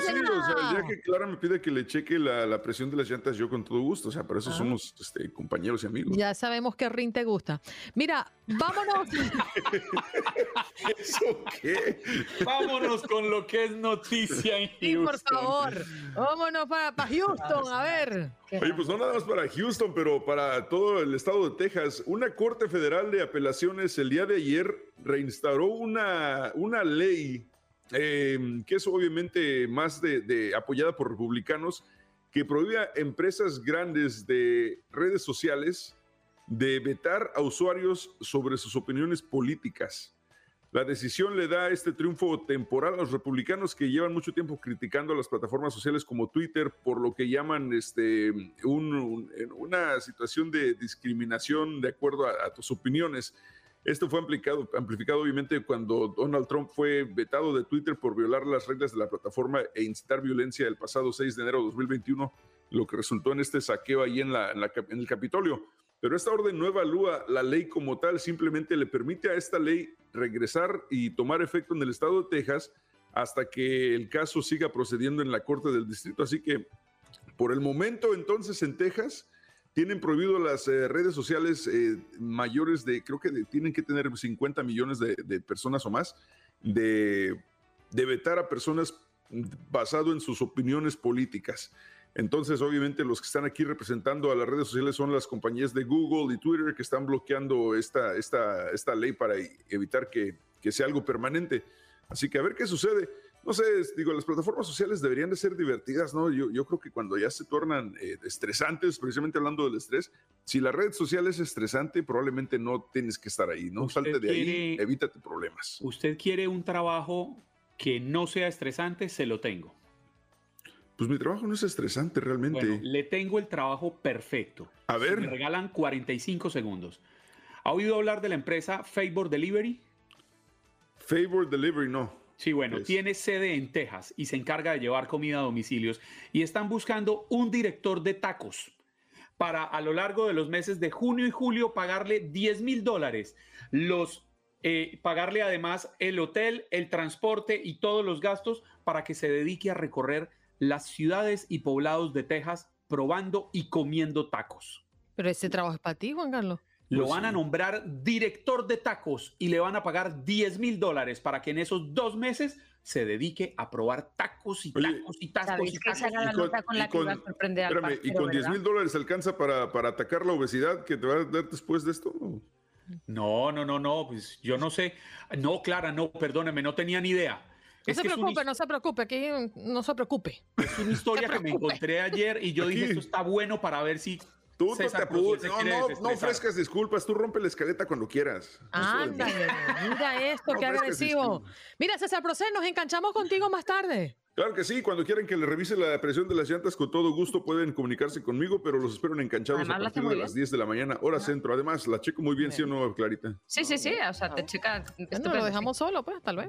Speaker 19: Sí, o sea, el día que Clara me pide que le cheque la, la presión de las llantas, yo con todo gusto. O sea, para eso
Speaker 1: Ah.
Speaker 19: somos este, compañeros y amigos.
Speaker 1: Ya sabemos que Rin te gusta. Mira, vámonos.
Speaker 19: ¿Eso qué?
Speaker 4: Vámonos con lo que es noticia en
Speaker 1: Sí, por favor. Vámonos para Houston, a ver.
Speaker 19: Oye, pues no nada más para Houston, pero para todo el estado de Texas. Una corte federal de apelaciones el día de ayer reinstauró una, una ley eh, que es obviamente más de, apoyada por republicanos que prohíbe a empresas grandes de redes sociales de vetar a usuarios sobre sus opiniones políticas. La decisión le da este triunfo temporal a los republicanos que llevan mucho tiempo criticando a las plataformas sociales como Twitter por lo que llaman este, un- un- una situación de discriminación de acuerdo a, a tus opiniones. Esto fue amplificado, amplificado obviamente cuando Donald Trump fue vetado de Twitter por violar las reglas de la plataforma e incitar violencia el pasado 6 de enero de 2021, lo que resultó en este saqueo ahí en, la- en el Capitolio. Pero esta orden no evalúa la ley como tal, simplemente le permite a esta ley regresar y tomar efecto en el estado de Texas hasta que el caso siga procediendo en la Corte del Distrito. Así que por el momento entonces en Texas tienen prohibido las eh, redes sociales eh, mayores de, creo que de- tienen que tener 50 millones de, de personas o más, de, de vetar a personas basado en sus opiniones políticas. Entonces, obviamente, los que están aquí representando a las redes sociales son las compañías de Google y Twitter que están bloqueando esta, esta, esta ley para evitar que, que sea algo permanente. Así que a ver qué sucede. No sé, digo, las plataformas sociales deberían de ser divertidas, ¿no? Yo, yo creo que cuando ya se tornan eh, estresantes, precisamente hablando del estrés, si la red social es estresante, probablemente no tienes que estar ahí, ¿no? Salte de ahí, evítate problemas.
Speaker 4: Usted quiere un trabajo que no sea estresante, se lo tengo.
Speaker 19: Pues mi trabajo no es estresante realmente.
Speaker 4: Bueno, le tengo el trabajo perfecto.
Speaker 19: A ver.
Speaker 4: Me regalan 45 segundos. ¿Ha oído hablar de la empresa Favor Delivery?
Speaker 19: Favor Delivery, no.
Speaker 4: Sí, bueno, tiene sede en Texas y se encarga de llevar comida a domicilios y están buscando un director de tacos para a lo largo de los meses de junio y julio pagarle 10 mil dólares, los eh, pagarle además el hotel, el transporte y todos los gastos para que se dedique a recorrer las ciudades y poblados de Texas probando y comiendo tacos.
Speaker 1: Pero ese trabajo es para ti, Juan Carlos.
Speaker 4: Lo van a nombrar director de tacos y le van a pagar 10 mil dólares para que en esos dos meses se dedique a probar tacos y tacos y tacos. Y
Speaker 7: esa
Speaker 4: tacos.
Speaker 7: era la
Speaker 19: Y con-
Speaker 7: nota con
Speaker 19: y
Speaker 7: la que iba a sorprender al
Speaker 19: Espérame, y con 10
Speaker 7: ¿verdad?
Speaker 19: mil dólares alcanza para, para atacar la obesidad que te va a dar después de esto.
Speaker 4: No, no, no, no, pues yo no sé. No, Clara, no, perdóneme, no tenía ni idea.
Speaker 1: No
Speaker 4: Es
Speaker 1: se preocupe, no se preocupe, aquí no se preocupe.
Speaker 4: es una historia que me encontré ayer y yo dije, esto está bueno para ver si
Speaker 19: Tú no te apures, no, no, no ofrezcas disculpas, tú rompe la escaleta cuando quieras.
Speaker 1: Ándale, mira esto,
Speaker 19: No
Speaker 1: qué agresivo. Mira, César Procés, nos enganchamos contigo más tarde.
Speaker 19: Claro que sí, cuando quieran que le revise la presión de las llantas, con todo gusto pueden comunicarse conmigo, pero los espero en enganchados
Speaker 7: Además,
Speaker 19: a partir de las
Speaker 7: bien.
Speaker 19: 10 de la mañana, hora centro. Además, la checo muy bien, ¿sí o no, Clarita?
Speaker 7: Sí, sí, sí, o sea, te checa.
Speaker 1: Bueno, lo dejamos solo, pues, tal vez.